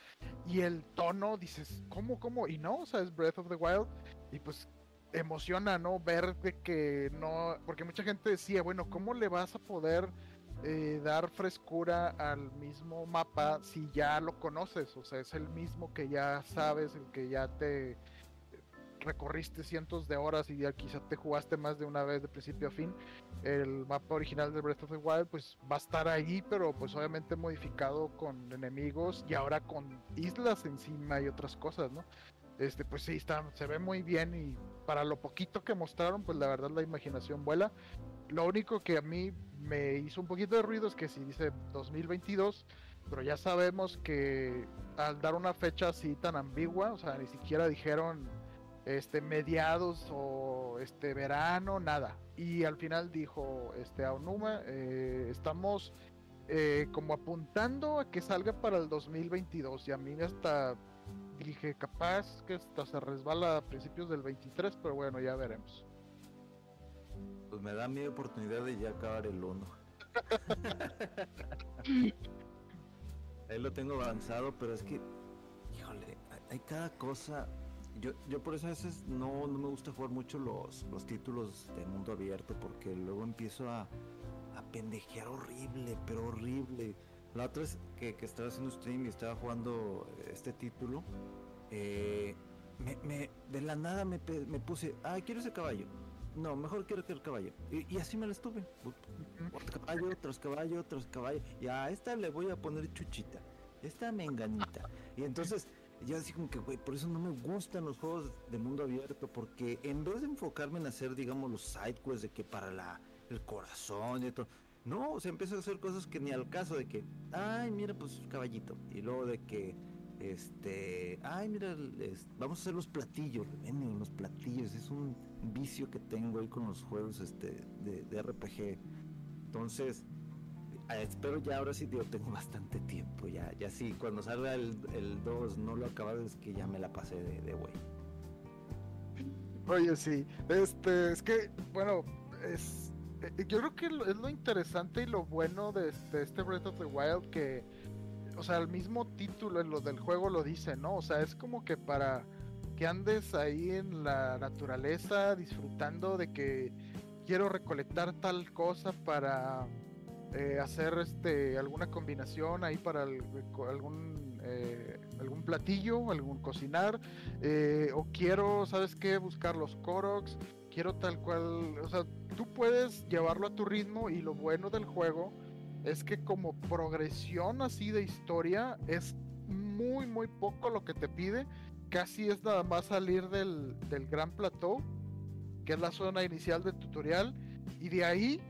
y el tono, dices, ¿cómo, cómo? Y no, o sea, es Breath of the Wild y pues emociona, ¿no? Ver de que no, porque mucha gente decía, bueno, ¿cómo le vas a poder eh, dar frescura al mismo mapa si ya lo conoces? O sea, es el mismo que ya sabes, el que ya te recorriste cientos de horas y ya quizá te jugaste más de una vez de principio a fin, el mapa original de Breath of the Wild pues va a estar ahí, pero pues obviamente modificado con enemigos y ahora con islas encima y otras cosas, ¿no? Este, pues sí, está, se ve muy bien y para lo poquito que mostraron, pues la verdad la imaginación vuela. Lo único que a mí me hizo un poquito de ruido es que si dice 2022, pero ya sabemos que al dar una fecha así tan ambigua, o sea, ni siquiera dijeron este mediados o este verano, nada. Y al final dijo este Aonuma, eh, estamos eh, como apuntando a que salga para el 2022 y a mí hasta dije capaz que hasta se resbala a principios del 23, pero bueno, ya veremos.
Pues me da mi oportunidad de ya acabar el 1. Ahí lo tengo avanzado, pero es que, híjole, hay cada cosa. Yo, yo por eso a veces no, no me gusta jugar mucho los, los títulos de mundo abierto, porque luego empiezo a, a pendejear horrible, pero horrible. La otra es que, que estaba haciendo stream y estaba jugando este título. Eh, me, me- de la nada me, me puse, ah, quiero ese caballo. No, mejor quiero que el caballo. Y, y así me la estuve. Otro caballo, tras caballo, tras caballo. Y a esta le voy a poner chuchita. Esta menganita. Y entonces, yo así como que, güey, por eso no me gustan los juegos de mundo abierto. Porque en vez de enfocarme en hacer, digamos, los sidequests de que para la, el corazón y todo. No, o sea, empiezo a hacer cosas que ni al caso de que, ay, mira, pues caballito. Y luego de que, este, ay, mira, vamos a hacer los platillos. Ven, los platillos. Es un vicio que tengo ahí con los juegos este, de, de RPG. Entonces, espero ya ahora sí, digo, tengo bastante tiempo. Ya, ya sí, cuando salga el, el 2 no lo acabado, es que ya me la pasé de, de güey.
Oye, sí, este, es que, bueno, es, eh, yo creo que es lo interesante y lo bueno de, de este Breath of the Wild que, o sea, el mismo título en lo del juego lo dice, ¿no? O sea, es como que para que andes ahí en la naturaleza disfrutando de que quiero recolectar tal cosa para eh, hacer este alguna combinación ahí para algún eh, algún platillo, algún cocinar eh, o quiero, ¿sabes qué? Buscar los Koroks, quiero tal cual, o sea, tú puedes llevarlo a tu ritmo y lo bueno del juego es que como progresión así de historia es muy, muy poco lo que te pide, casi es nada más salir del, del gran plateau, que es la zona inicial del tutorial, y de ahí,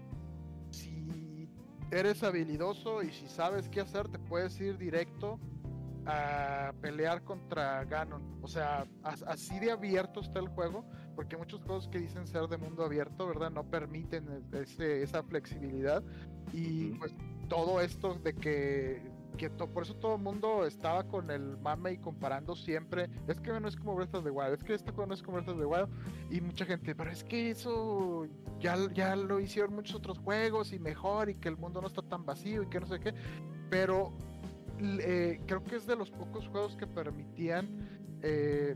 eres habilidoso y si sabes qué hacer, te puedes ir directo a pelear contra Ganon. O sea, as- así de abierto está el juego, porque muchos juegos que dicen ser de mundo abierto, ¿verdad? No permiten e- ese- esa flexibilidad. Y pues todo esto de que, por eso todo el mundo estaba con el mame y comparando siempre, es que no es como Breath of the Wild, es que este juego no es como Breath of the Wild. Y mucha gente, pero es que eso ya, ya lo hicieron muchos otros juegos y mejor y que el mundo no está tan vacío y que no sé qué. Pero eh, creo que es de los pocos juegos que permitían eh,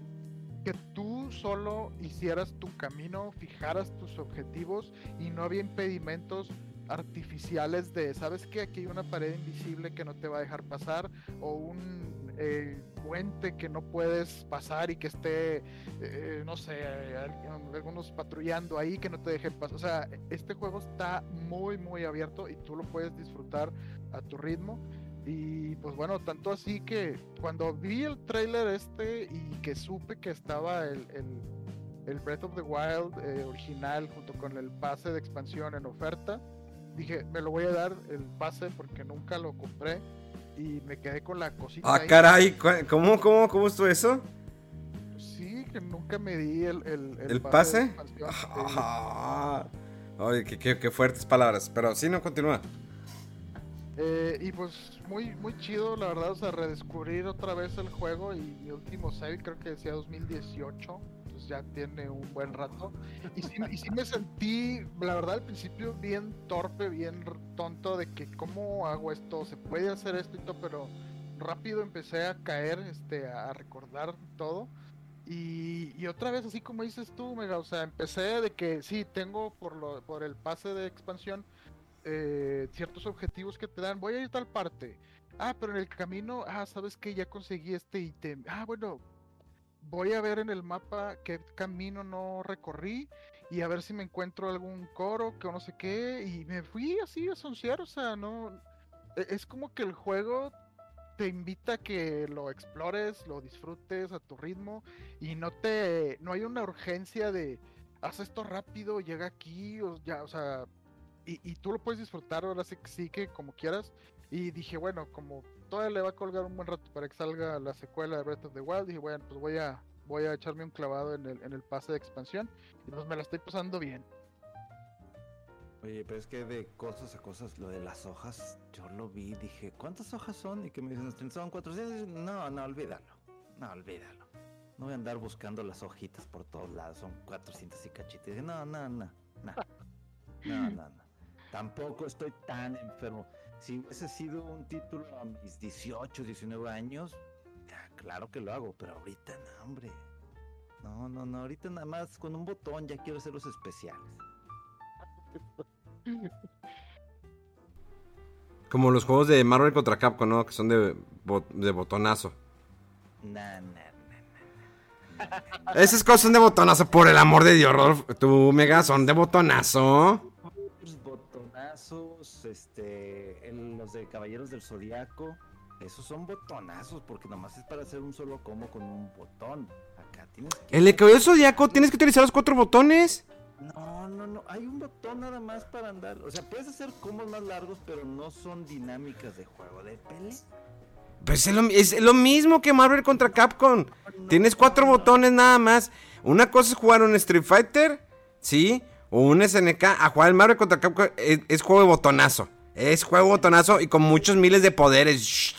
que tú solo hicieras tu camino, fijaras tus objetivos y no había impedimentos artificiales de, ¿sabes qué? Aquí hay una pared invisible que no te va a dejar pasar o un eh, puente que no puedes pasar y que esté, eh, no sé, al- algunos patrullando ahí que no te dejen pasar. O sea, este juego está muy, muy abierto y tú lo puedes disfrutar a tu ritmo. Y pues bueno, tanto así que cuando vi el trailer este y que supe que estaba el, el, el Breath of the Wild eh, original junto con el pase de expansión en oferta, dije, me lo voy a dar el pase porque nunca lo compré y me quedé con la cosita.
Ah,
ahí.
caray, ¿cu- ¿cómo, cómo, cómo estuvo eso?
Sí, que nunca me di el, el,
¿El
de
pase?
Sí.
Ah, Oye, qué, qué- qué fuertes palabras. Pero sí, no continúa.
Eh, y pues muy muy chido, la verdad, o sea, redescubrir otra vez el juego y mi último save creo que decía 2018, pues ya tiene un buen rato. Y sí, y sí me sentí, la verdad, al principio bien torpe, bien tonto de que cómo hago esto, se puede hacer esto y todo, pero rápido empecé a caer, este, a recordar todo. Y, y otra vez, así como dices tú, Mega, o sea, empecé de que sí, tengo por, lo, por el pase de expansión eh, ciertos objetivos que te dan. Voy a ir tal parte. Ah, pero en el camino, ah, sabes que ya conseguí este ítem. Ah, bueno, voy a ver en el mapa qué camino no recorrí y a ver si me encuentro algún coro que no sé qué y me fui así a sonciar, o sea, no e- es como que el juego te invita a que lo explores, lo disfrutes a tu ritmo y no te no hay una urgencia de haz esto rápido, llega aquí o ya, o sea, y, y tú lo puedes disfrutar ahora sí sí que como quieras y dije, bueno, como todavía le va a colgar un buen rato para que salga la secuela de Breath of the Wild, dije, bueno, pues voy a voy a echarme un clavado en el, en el pase de expansión y pues me la estoy pasando bien.
Oye, pero es que de cosas a cosas, lo de las hojas, yo lo vi, dije, ¿cuántas hojas son? Y que me dicen, son 400. No, no, olvídalo. No, olvídalo. No voy a andar buscando las hojitas por todos lados, son 400 y cachitas. Dije, no, no, no, no. No, no, no. Tampoco estoy tan enfermo. Si hubiese sido un título a mis 18, 19 años, ya, claro que lo hago, pero ahorita no, hombre. No, no, no, ahorita nada más con un botón ya quiero hacer los especiales.
Como los juegos de Marvel contra Capcom, ¿no? Que son de, bo- de botonazo.
Nah, nah.
Esas cosas son de botonazo, por el amor de Dios, Rolf. Tú, Mega, son de botonazo.
Botonazos, este, el- los de Caballeros del Zodiaco, esos son botonazos porque nomás es para hacer un solo combo con un botón. Acá tienes que...
El de Cabello Zodíaco, tienes que utilizar los cuatro botones.
No, no, no, hay un botón nada más para andar. O sea, puedes hacer combos más largos, pero no son dinámicas de juego de pelea.
Pues es lo, es lo mismo que Marvel contra Capcom. Tienes cuatro botones nada más. Una cosa es jugar un Street Fighter, ¿sí? O un SNK. A jugar el Marvel contra Capcom es, es juego de botonazo. Es juego de botonazo y con muchos miles de poderes.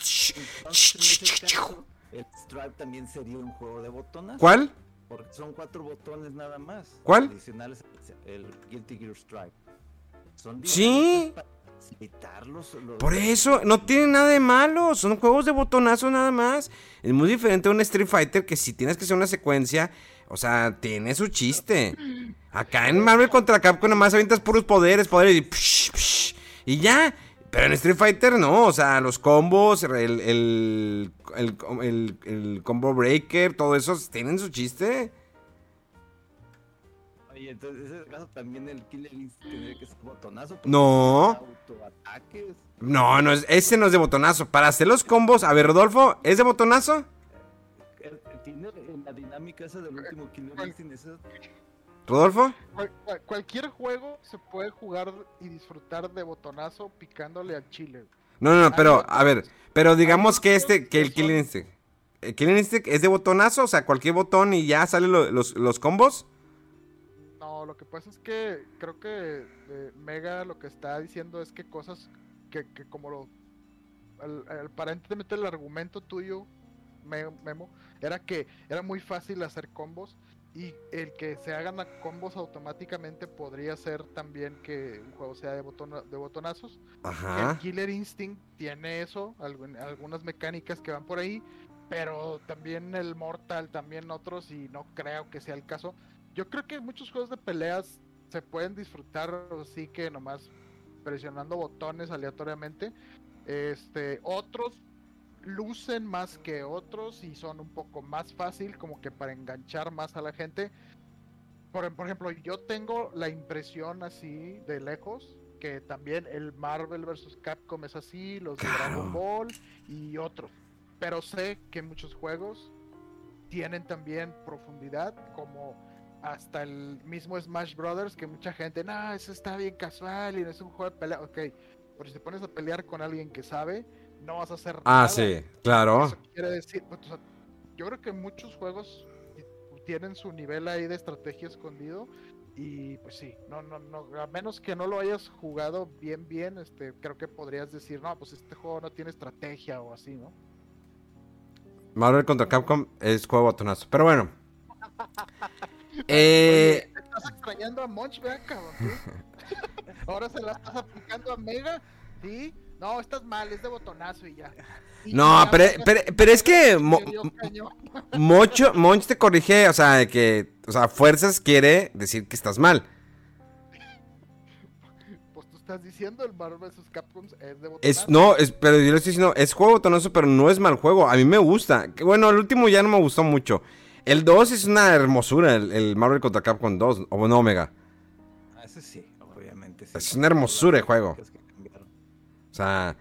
El Stripe también sería un juego de botonas.
¿Cuál?
Porque son cuatro botones nada más.
¿Cuál?
Adicionales el Guilty Gear Stripe. Son
Sí.
los- los-
Por eso, no tiene nada de malo. Son juegos de botonazo nada más. Es muy diferente a un Street Fighter que si tienes que hacer una secuencia, o sea, tiene su chiste. Acá en Marvel contra Capcom nada más avientas puros poderes, poderes y, psh, psh, y ya. Pero en Street Fighter no, o sea, los combos, el, el, el, el- el combo breaker, todo eso tienen su chiste.
Oye, entonces en ese caso también el Killer Instinct tendría que ser botonazo.
No.
Autoataques.
No, no es, ese no es de botonazo. Para hacer los combos, a ver, Rodolfo, ¿es de botonazo?
Tiene la dinámica esa del último Killer Instinct. Esa,
¿Rodolfo?
Cual- cual- cualquier juego se puede jugar y disfrutar de botonazo picándole al chile.
No, no, no, pero, a ver, pero digamos que este, que el Killing Instinct. ¿El Killing Instinct es de botonazo? O sea, cualquier botón y ya salen lo- los, los combos.
No, lo que pasa es que creo que eh, Mega lo que está diciendo es que cosas que, que como lo... al- al- aparentemente el argumento tuyo, Memo, era que era muy fácil hacer combos y el que se hagan a combos automáticamente podría ser también que un juego sea de, botona- de botonazos. El. Killer Instinct tiene eso, algún- algunas mecánicas que van por ahí, pero también el Mortal, también otros, y no creo que sea el caso. Yo creo que muchos juegos de peleas se pueden disfrutar así que nomás presionando botones aleatoriamente. Este, otros lucen más que otros y son un poco más fácil como que para enganchar más a la gente. Por, por ejemplo, yo tengo la impresión así de lejos que también el Marvel vs. Capcom es así, los de
Claro.
Dragon Ball y otros. Pero sé que muchos juegos tienen también profundidad, como hasta el mismo Smash Brothers, que mucha gente, no, eso está bien casual y no es un juego de pelea. Ok, pero si te pones a pelear con alguien que sabe, no vas a hacer
Ah,
nada.
sí, claro.
Eso quiere decir, pues, o sea, yo creo que muchos juegos ti- tienen su nivel ahí de estrategia escondido y pues sí, no, no, no, a menos que no lo hayas jugado bien, bien, este, creo que podrías decir, no, pues este juego no tiene estrategia o así, ¿no?
Marvel contra Capcom es juego botonazo. Pero bueno. Eh,
Oye, estás extrañando a Monch, vea, cabrón. Ahora se la estás aplicando a Mega, ¿sí? No, estás mal, es de botonazo y ya. Y
No,
ya
pero- pero- pero es que mo-. Mocho, Monch te corrige, o sea, de que, o sea, fuerzas quiere decir que estás mal.
Pues tú estás diciendo el Marvel vs. Capcom es de botonazo.
Es, no, es, pero yo le estoy diciendo, es juego botonazo, pero no es mal juego. A mí me gusta. Bueno, el último ya no me gustó mucho. El 2 es una hermosura, el, el Marvel contra Capcom 2, o no, Omega.
Ah, ese sí, obviamente. sí.
Es una hermosura el juego.
Cambiaron.
O sea,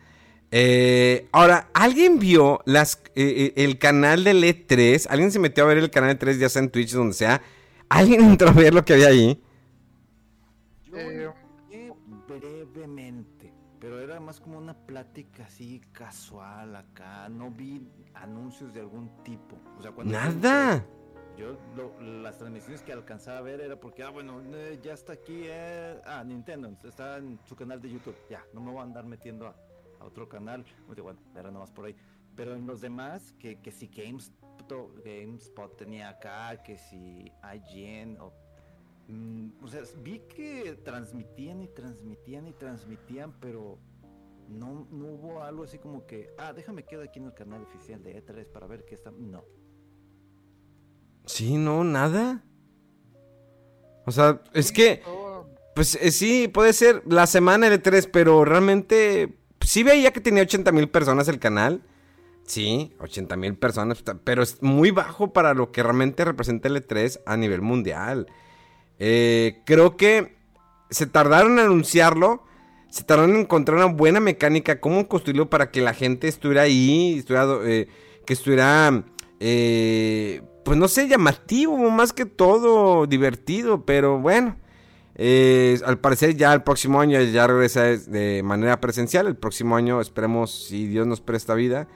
eh, ahora, ¿alguien vio las, eh, eh, el canal del E3? ¿Alguien se metió a ver el canal de 3 ya sea en Twitch, donde sea? ¿Alguien entró a ver lo que había ahí?
Yo
Eh,
brevemente, pero era más como una plática así casual acá. No vi anuncios de algún tipo. O sea, cuando
Nada.
Yo lo- las transmisiones que alcanzaba a ver era porque, ah, bueno, eh, ya está aquí, eh, ah, Nintendo, está en su canal de YouTube, ya, no me voy a andar metiendo a, otro canal, bueno, era nomás por ahí. Pero en los demás, que, que si GameSpot, GameSpot tenía acá, que si IGN, o, mm, o sea, vi que transmitían y transmitían y transmitían, pero no, no hubo algo así como que, ah, déjame quedar aquí en el canal oficial de E3 para ver qué está, no.
Sí, no, nada. O sea, es que, pues eh, sí, puede ser la semana de 3, pero realmente sí veía que tenía 80 mil personas el canal. Sí, 80 mil personas, pero es muy bajo para lo que realmente representa el E3 a nivel mundial. Eh, creo que se tardaron en anunciarlo, se tardaron en encontrar una buena mecánica, cómo construirlo para que la gente estuviera ahí, estuviera, eh, que estuviera, eh, pues no sé, llamativo, más que todo divertido, pero bueno. eh, al parecer ya el próximo año ya regresa de manera presencial. El próximo año esperemos, si Dios nos presta vida,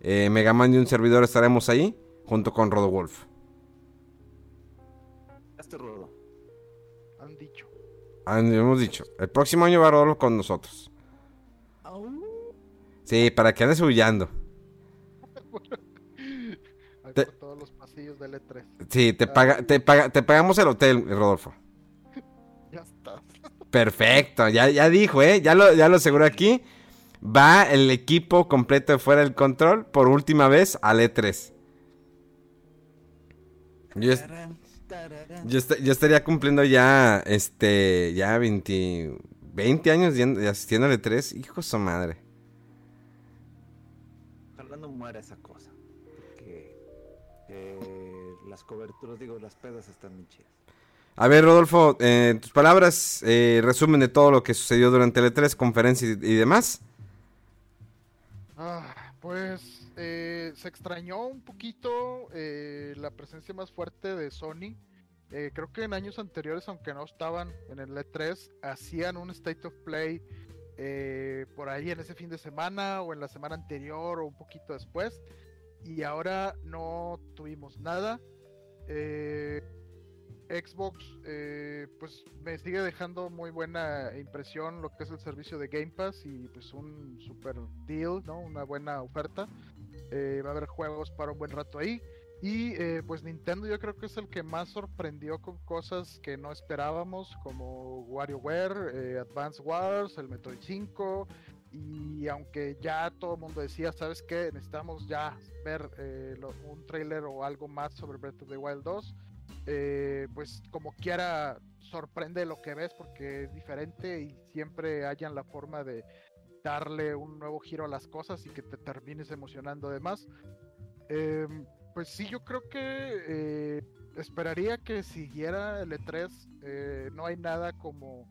eh, Megaman y un servidor estaremos ahí junto con Rodo Wolf.
Este rodo.
han dicho.
Hemos dicho, el próximo año va Rodolfo con nosotros. Sí, para que andes huyendo.
Pasillos del E3.
Sí, te, paga, te, paga- te pagamos el hotel, Rodolfo.
Ya está.
Perfecto, ya, ya dijo, ¿eh? Ya lo, ya lo aseguró aquí. Va el equipo completo de fuera del control por última vez al E3. Yo, yo, est- yo estaría cumpliendo ya, este, ya 20, 20 años yendo- asistiendo al E3. Hijo de su madre.
Ojalá no muera esa cosa. Las coberturas, digo, las pedas están muy chidas.
A ver, Rodolfo, eh, tus palabras, eh, resumen de todo lo que sucedió durante el E3, conferencia y, y demás.
Ah, pues eh, se extrañó un poquito eh, la presencia más fuerte de Sony. Eh, creo que en años anteriores, aunque no estaban en el E3, hacían un State of Play eh, por ahí en ese fin de semana o en la semana anterior o un poquito después. Y ahora no tuvimos nada. Eh, Xbox, eh, pues me sigue dejando muy buena impresión lo que es el servicio de Game Pass y pues un super deal, ¿no? Una buena oferta. Eh, va a haber juegos para un buen rato ahí. Y eh, pues Nintendo yo creo que es el que más sorprendió con cosas que no esperábamos, como WarioWare, eh, Advance Wars, el Metroid 5. Y aunque ya todo el mundo decía, ¿sabes qué? Necesitamos ya ver eh, un trailer o algo más sobre Breath of the Wild 2 eh, pues como quiera sorprende lo que ves porque es diferente y siempre hayan la forma de darle un nuevo giro a las cosas y que te termines emocionando además. Em, pues sí, yo creo que eh, esperaría que siguiera el E3. eh, no hay nada como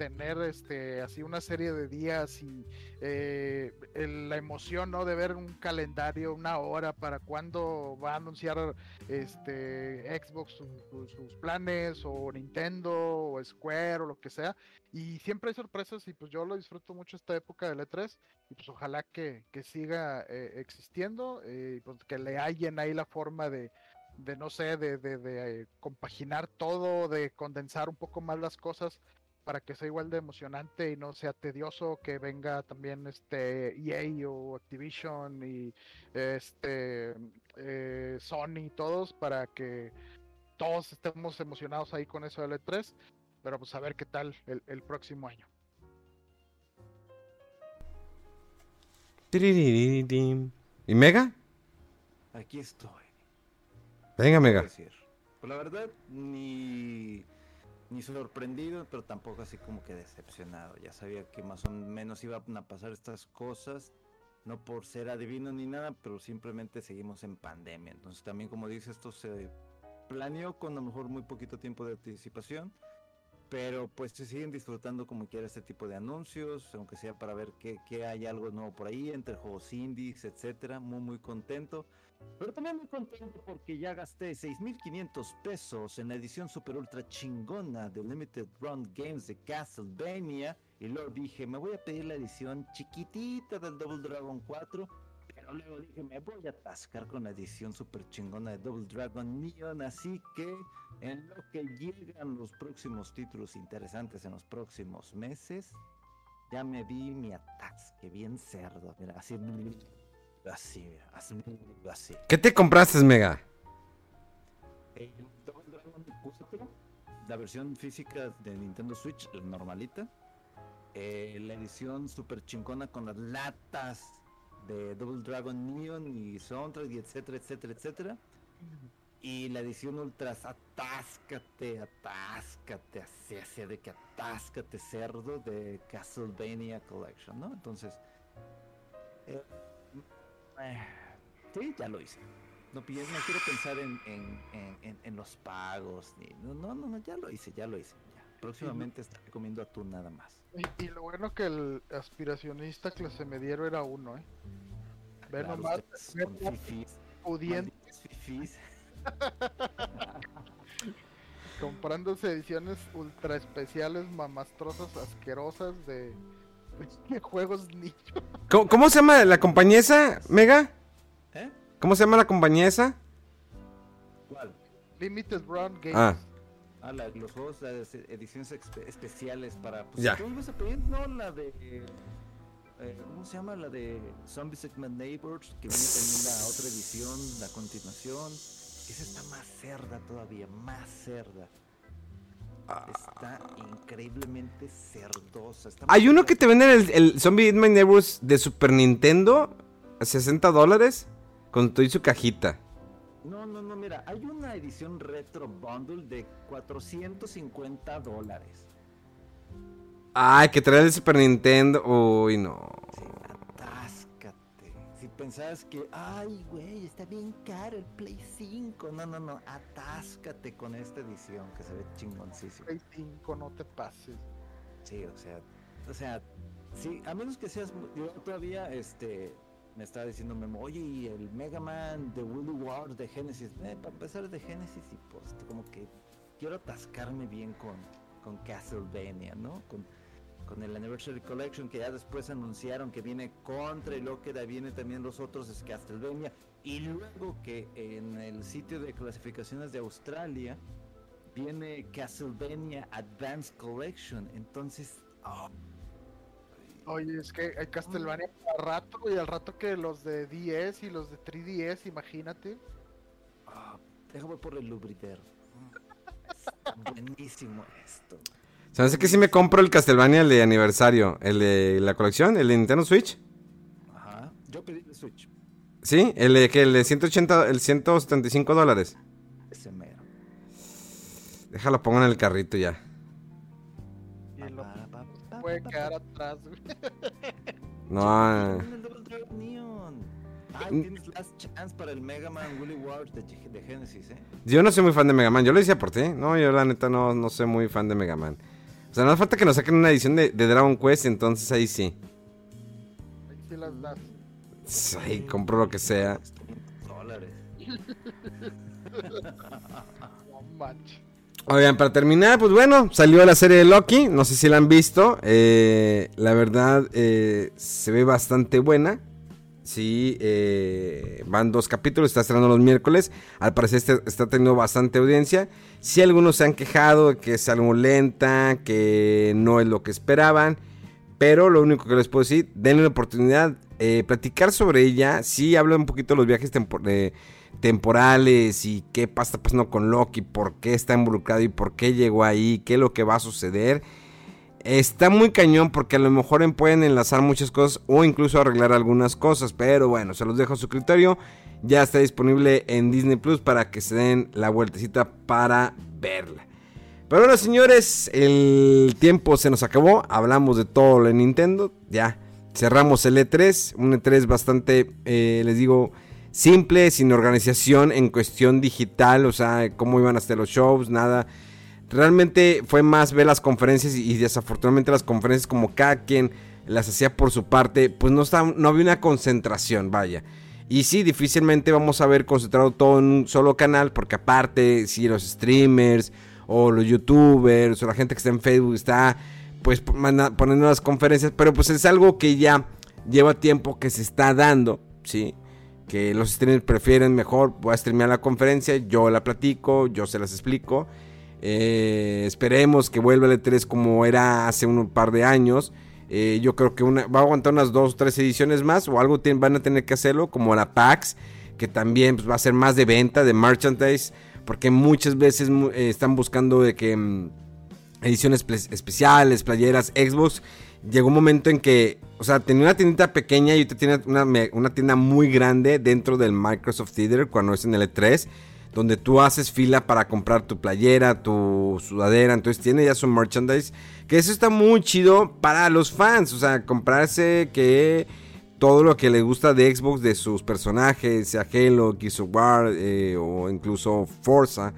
tener este así una serie de días y eh, la emoción no de ver un calendario una hora para cuándo va a anunciar este Xbox su- su- sus planes o Nintendo o Square o lo que sea. Y siempre hay sorpresas y pues yo lo disfruto mucho esta época del E3 y pues ojalá que, que siga eh, existiendo eh, y pues que le hallen ahí la forma de de no sé de, de, de, eh, compaginar todo de condensar un poco más las cosas para que sea igual de emocionante y no sea tedioso que venga también este EA o Activision y este eh, Sony y todos para que todos estemos emocionados ahí con eso del E3 pero pues a ver qué tal el, el próximo año.
¿Y Mega?
Aquí estoy.
Venga,
¿qué
Mega.
Pues la verdad, ni, ni sorprendido, pero tampoco así como que decepcionado. Ya sabía que más o menos iban a pasar estas cosas. no por ser adivino ni nada, pero simplemente seguimos en pandemia. Entonces también como dice esto se planeó con a lo mejor muy poquito tiempo de anticipación, pero pues se siguen disfrutando como quiera este tipo de anuncios, aunque sea para ver qué, hay algo nuevo por ahí, entre juegos indies, etcétera, muy muy contento. Pero también muy contento porque ya gasté 6.500 pesos en la edición super ultra chingona de Limited Run Games de Castlevania. Y luego dije, me voy a pedir la edición chiquitita del Double Dragon 4. Pero luego dije, me voy a atascar con la edición super chingona de Double Dragon Neon. Así que en lo que llegan los próximos títulos interesantes en los próximos meses, ya me vi mi atasque bien cerdo. Mira, así Así, así, así.
¿Qué te compraste, Mega?
El Double Dragon 4, la versión física de Nintendo Switch, la normalita. Eh, la edición super chingona con las latas de Double Dragon Neon y soundtrack y etcétera, etcétera, etcétera. Y la edición ultras, atáscate, atáscate, así, así de que atáscate cerdo de Castlevania Collection, ¿no? Entonces, eh, eh, sí, ya lo hice. No, no quiero pensar en, los pagos. Ni, no, no, no, ya lo hice, ya lo hice. Próximamente estaré comiendo atún nada más.
Y, lo bueno que el aspiracionista clase mediero era uno, ¿eh? Ve nomás, pudiendo. Comprándose ediciones ultra especiales, mamastrosas, asquerosas de juegos niños.
¿Cómo, se llama la compañía esa, Mega? ¿Eh? ¿Cómo se llama la compañía esa?
¿Cuál?
Limited Run Games.
Ah. Ah, los juegos, las ediciones especiales para.
Pues, ya.
No, la de. Eh, ¿Cómo se llama? La de Zombie Segment Neighbors, que viene también la otra edición, la continuación. Esa está más cerda todavía, más cerda. Está increíblemente cerdosa.
Hay uno que te venden el, el Zombie Hitman Neighbors de Super Nintendo a 60 dólares con todo y su cajita.
No, no, no, mira, hay una edición retro bundle de 450 dólares.
Ay, que trae el Super Nintendo. Uy, no
pensabas que, ay, güey, está bien caro el Play 5. No, no, no, atáscate con esta edición que se ve chingoncísimo.
Play 5, no te pases.
Sí, o sea, o sea, sí, a menos que seas, yo todavía, este, me estaba diciendo Memo, oye, y el Mega Man de Willy Wars de Genesis, eh, para empezar de Genesis y pues como que quiero atascarme bien con, con Castlevania, ¿no? Con, con el Anniversary Collection que ya después anunciaron que viene contra y luego que viene también los otros es Castlevania y luego que en el sitio de clasificaciones de Australia viene Castlevania Advanced Collection entonces oh.
Oye, es que hay Castlevania al rato y al rato que los de 10 y los de 3DS, imagínate.
Oh, déjame por el Lubriter. buenísimo esto.
¿Sabes que si me compro el Castlevania, el de aniversario? El de la colección, el de Nintendo Switch.
Ajá, yo pedí el Switch.
¿Sí? El de que el de 180, el 175 dólares.
Ese mero.
Déjalo, pongo en el carrito ya.
Y puede quedar atrás, güey.
No.
tienes last chance para el Mega Man Willy Wars de, Genesis, ¿eh?
Yo no soy muy fan de Mega Man, yo lo decía por ti. No, yo la neta no, no soy muy fan de Mega Man. O sea, no hace falta que nos saquen una edición de, Dragon Quest, entonces ahí sí.
Ahí sí las das.
Sí, compro lo que sea.
Dólares.
Oigan, para terminar, pues bueno, salió la serie de Loki. No sé si la han visto. Eh, la verdad, eh, se ve bastante buena. Sí, eh, van dos capítulos, está estrenando los miércoles. Al parecer este, está teniendo bastante audiencia. Sí, algunos se han quejado de que es algo lenta, que no es lo que esperaban. Pero lo único que les puedo decir, denle la oportunidad, eh, platicar sobre ella. Sí, habla un poquito de los viajes temporales y qué pasa pasando con Loki, por qué está involucrado y por qué llegó ahí, qué es lo que va a suceder. Está muy cañón porque a lo mejor pueden enlazar muchas cosas o incluso arreglar algunas cosas. Pero bueno, se los dejo a su criterio. Ya está disponible en Disney Plus para que se den la vueltecita para verla. Pero bueno, señores, el tiempo se nos acabó. Hablamos de todo lo de Nintendo. Ya cerramos el E3, un E3 bastante, eh, les digo, simple, sin organización en cuestión digital, o sea, cómo iban a hacer los shows, nada. Realmente fue más ver las conferencias y, desafortunadamente las conferencias como cada quien las hacía por su parte, pues no, está, no había una concentración, vaya. Y sí, difícilmente vamos a ver concentrado todo en un solo canal, porque aparte, si los streamers o los youtubers o la gente que está en Facebook está pues poniendo las conferencias, pero pues es algo que ya lleva tiempo que se está dando, ¿sí? Que los streamers prefieren mejor, voy a streamear la conferencia, yo la platico, yo se las explico. Eh, esperemos que vuelva el E3 como era hace un par de años. Eh, yo creo que va a aguantar unas dos o tres ediciones más o algo van a tener que hacerlo, como la PAX, que también pues, va a ser más de venta, de merchandise, porque muchas veces eh, están buscando de que mm, ediciones especiales, playeras, Xbox. Llegó un momento en que, o sea, tenía una tiendita pequeña y ahorita tiene una, una tienda muy grande dentro del Microsoft Theater cuando es en el E3 donde tú haces fila para comprar tu playera, tu sudadera, entonces tiene ya su merchandise, que eso está muy chido para los fans, o sea, comprarse que todo lo que les gusta de Xbox, de sus personajes, sea Halo, Gears War eh, o incluso Forza.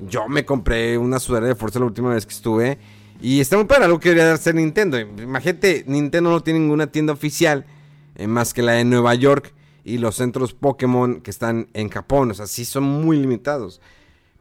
Yo me compré una sudadera de Forza la última vez que estuve y está muy para lo que quería hacer Nintendo. Imagínate, Nintendo no tiene ninguna tienda oficial eh, más que la de Nueva York y los centros Pokémon que están en Japón. O sea, sí son muy limitados.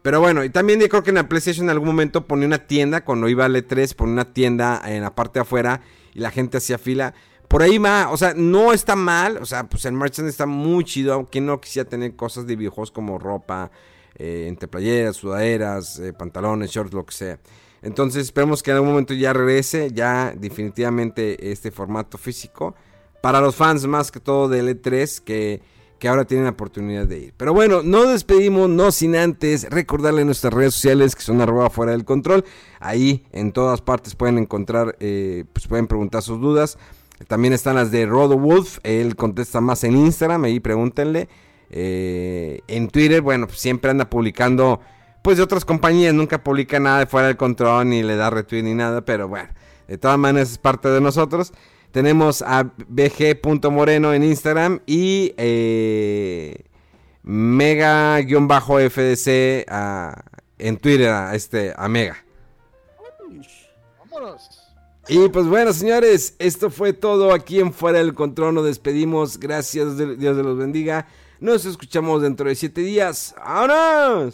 Pero bueno, y también yo creo que en la PlayStation en algún momento ponía una tienda, cuando iba al E3, ponía una tienda en la parte de afuera y la gente hacía fila. Por ahí va, o sea, no está mal, o sea, pues el merchant está muy chido, aunque no quisiera tener cosas de viejos como ropa, eh, entre playeras, sudaderas, eh, pantalones, shorts, lo que sea. Entonces esperemos que en algún momento ya regrese, ya definitivamente este formato físico para los fans más que todo de E3 que, que ahora tienen la oportunidad de ir. Pero bueno, no despedimos, no sin antes recordarle nuestras redes sociales que son arroba fuera del control. Ahí en todas partes pueden encontrar, eh, pues pueden preguntar sus dudas. También están las de Rodo Wolf, él contesta más en Instagram, ahí pregúntenle. Eh, en Twitter, bueno, pues siempre anda publicando, pues de otras compañías, nunca publica nada de fuera del control, ni le da retweet ni nada, pero bueno, de todas maneras es parte de nosotros. Tenemos a bg.moreno en Instagram y eh, mega-fdc en Twitter, a, este, a Mega. Y pues bueno, señores, esto fue todo aquí en Fuera del Control. Nos despedimos. Gracias, Dios los bendiga. Nos escuchamos dentro de siete días. ¡Vámonos!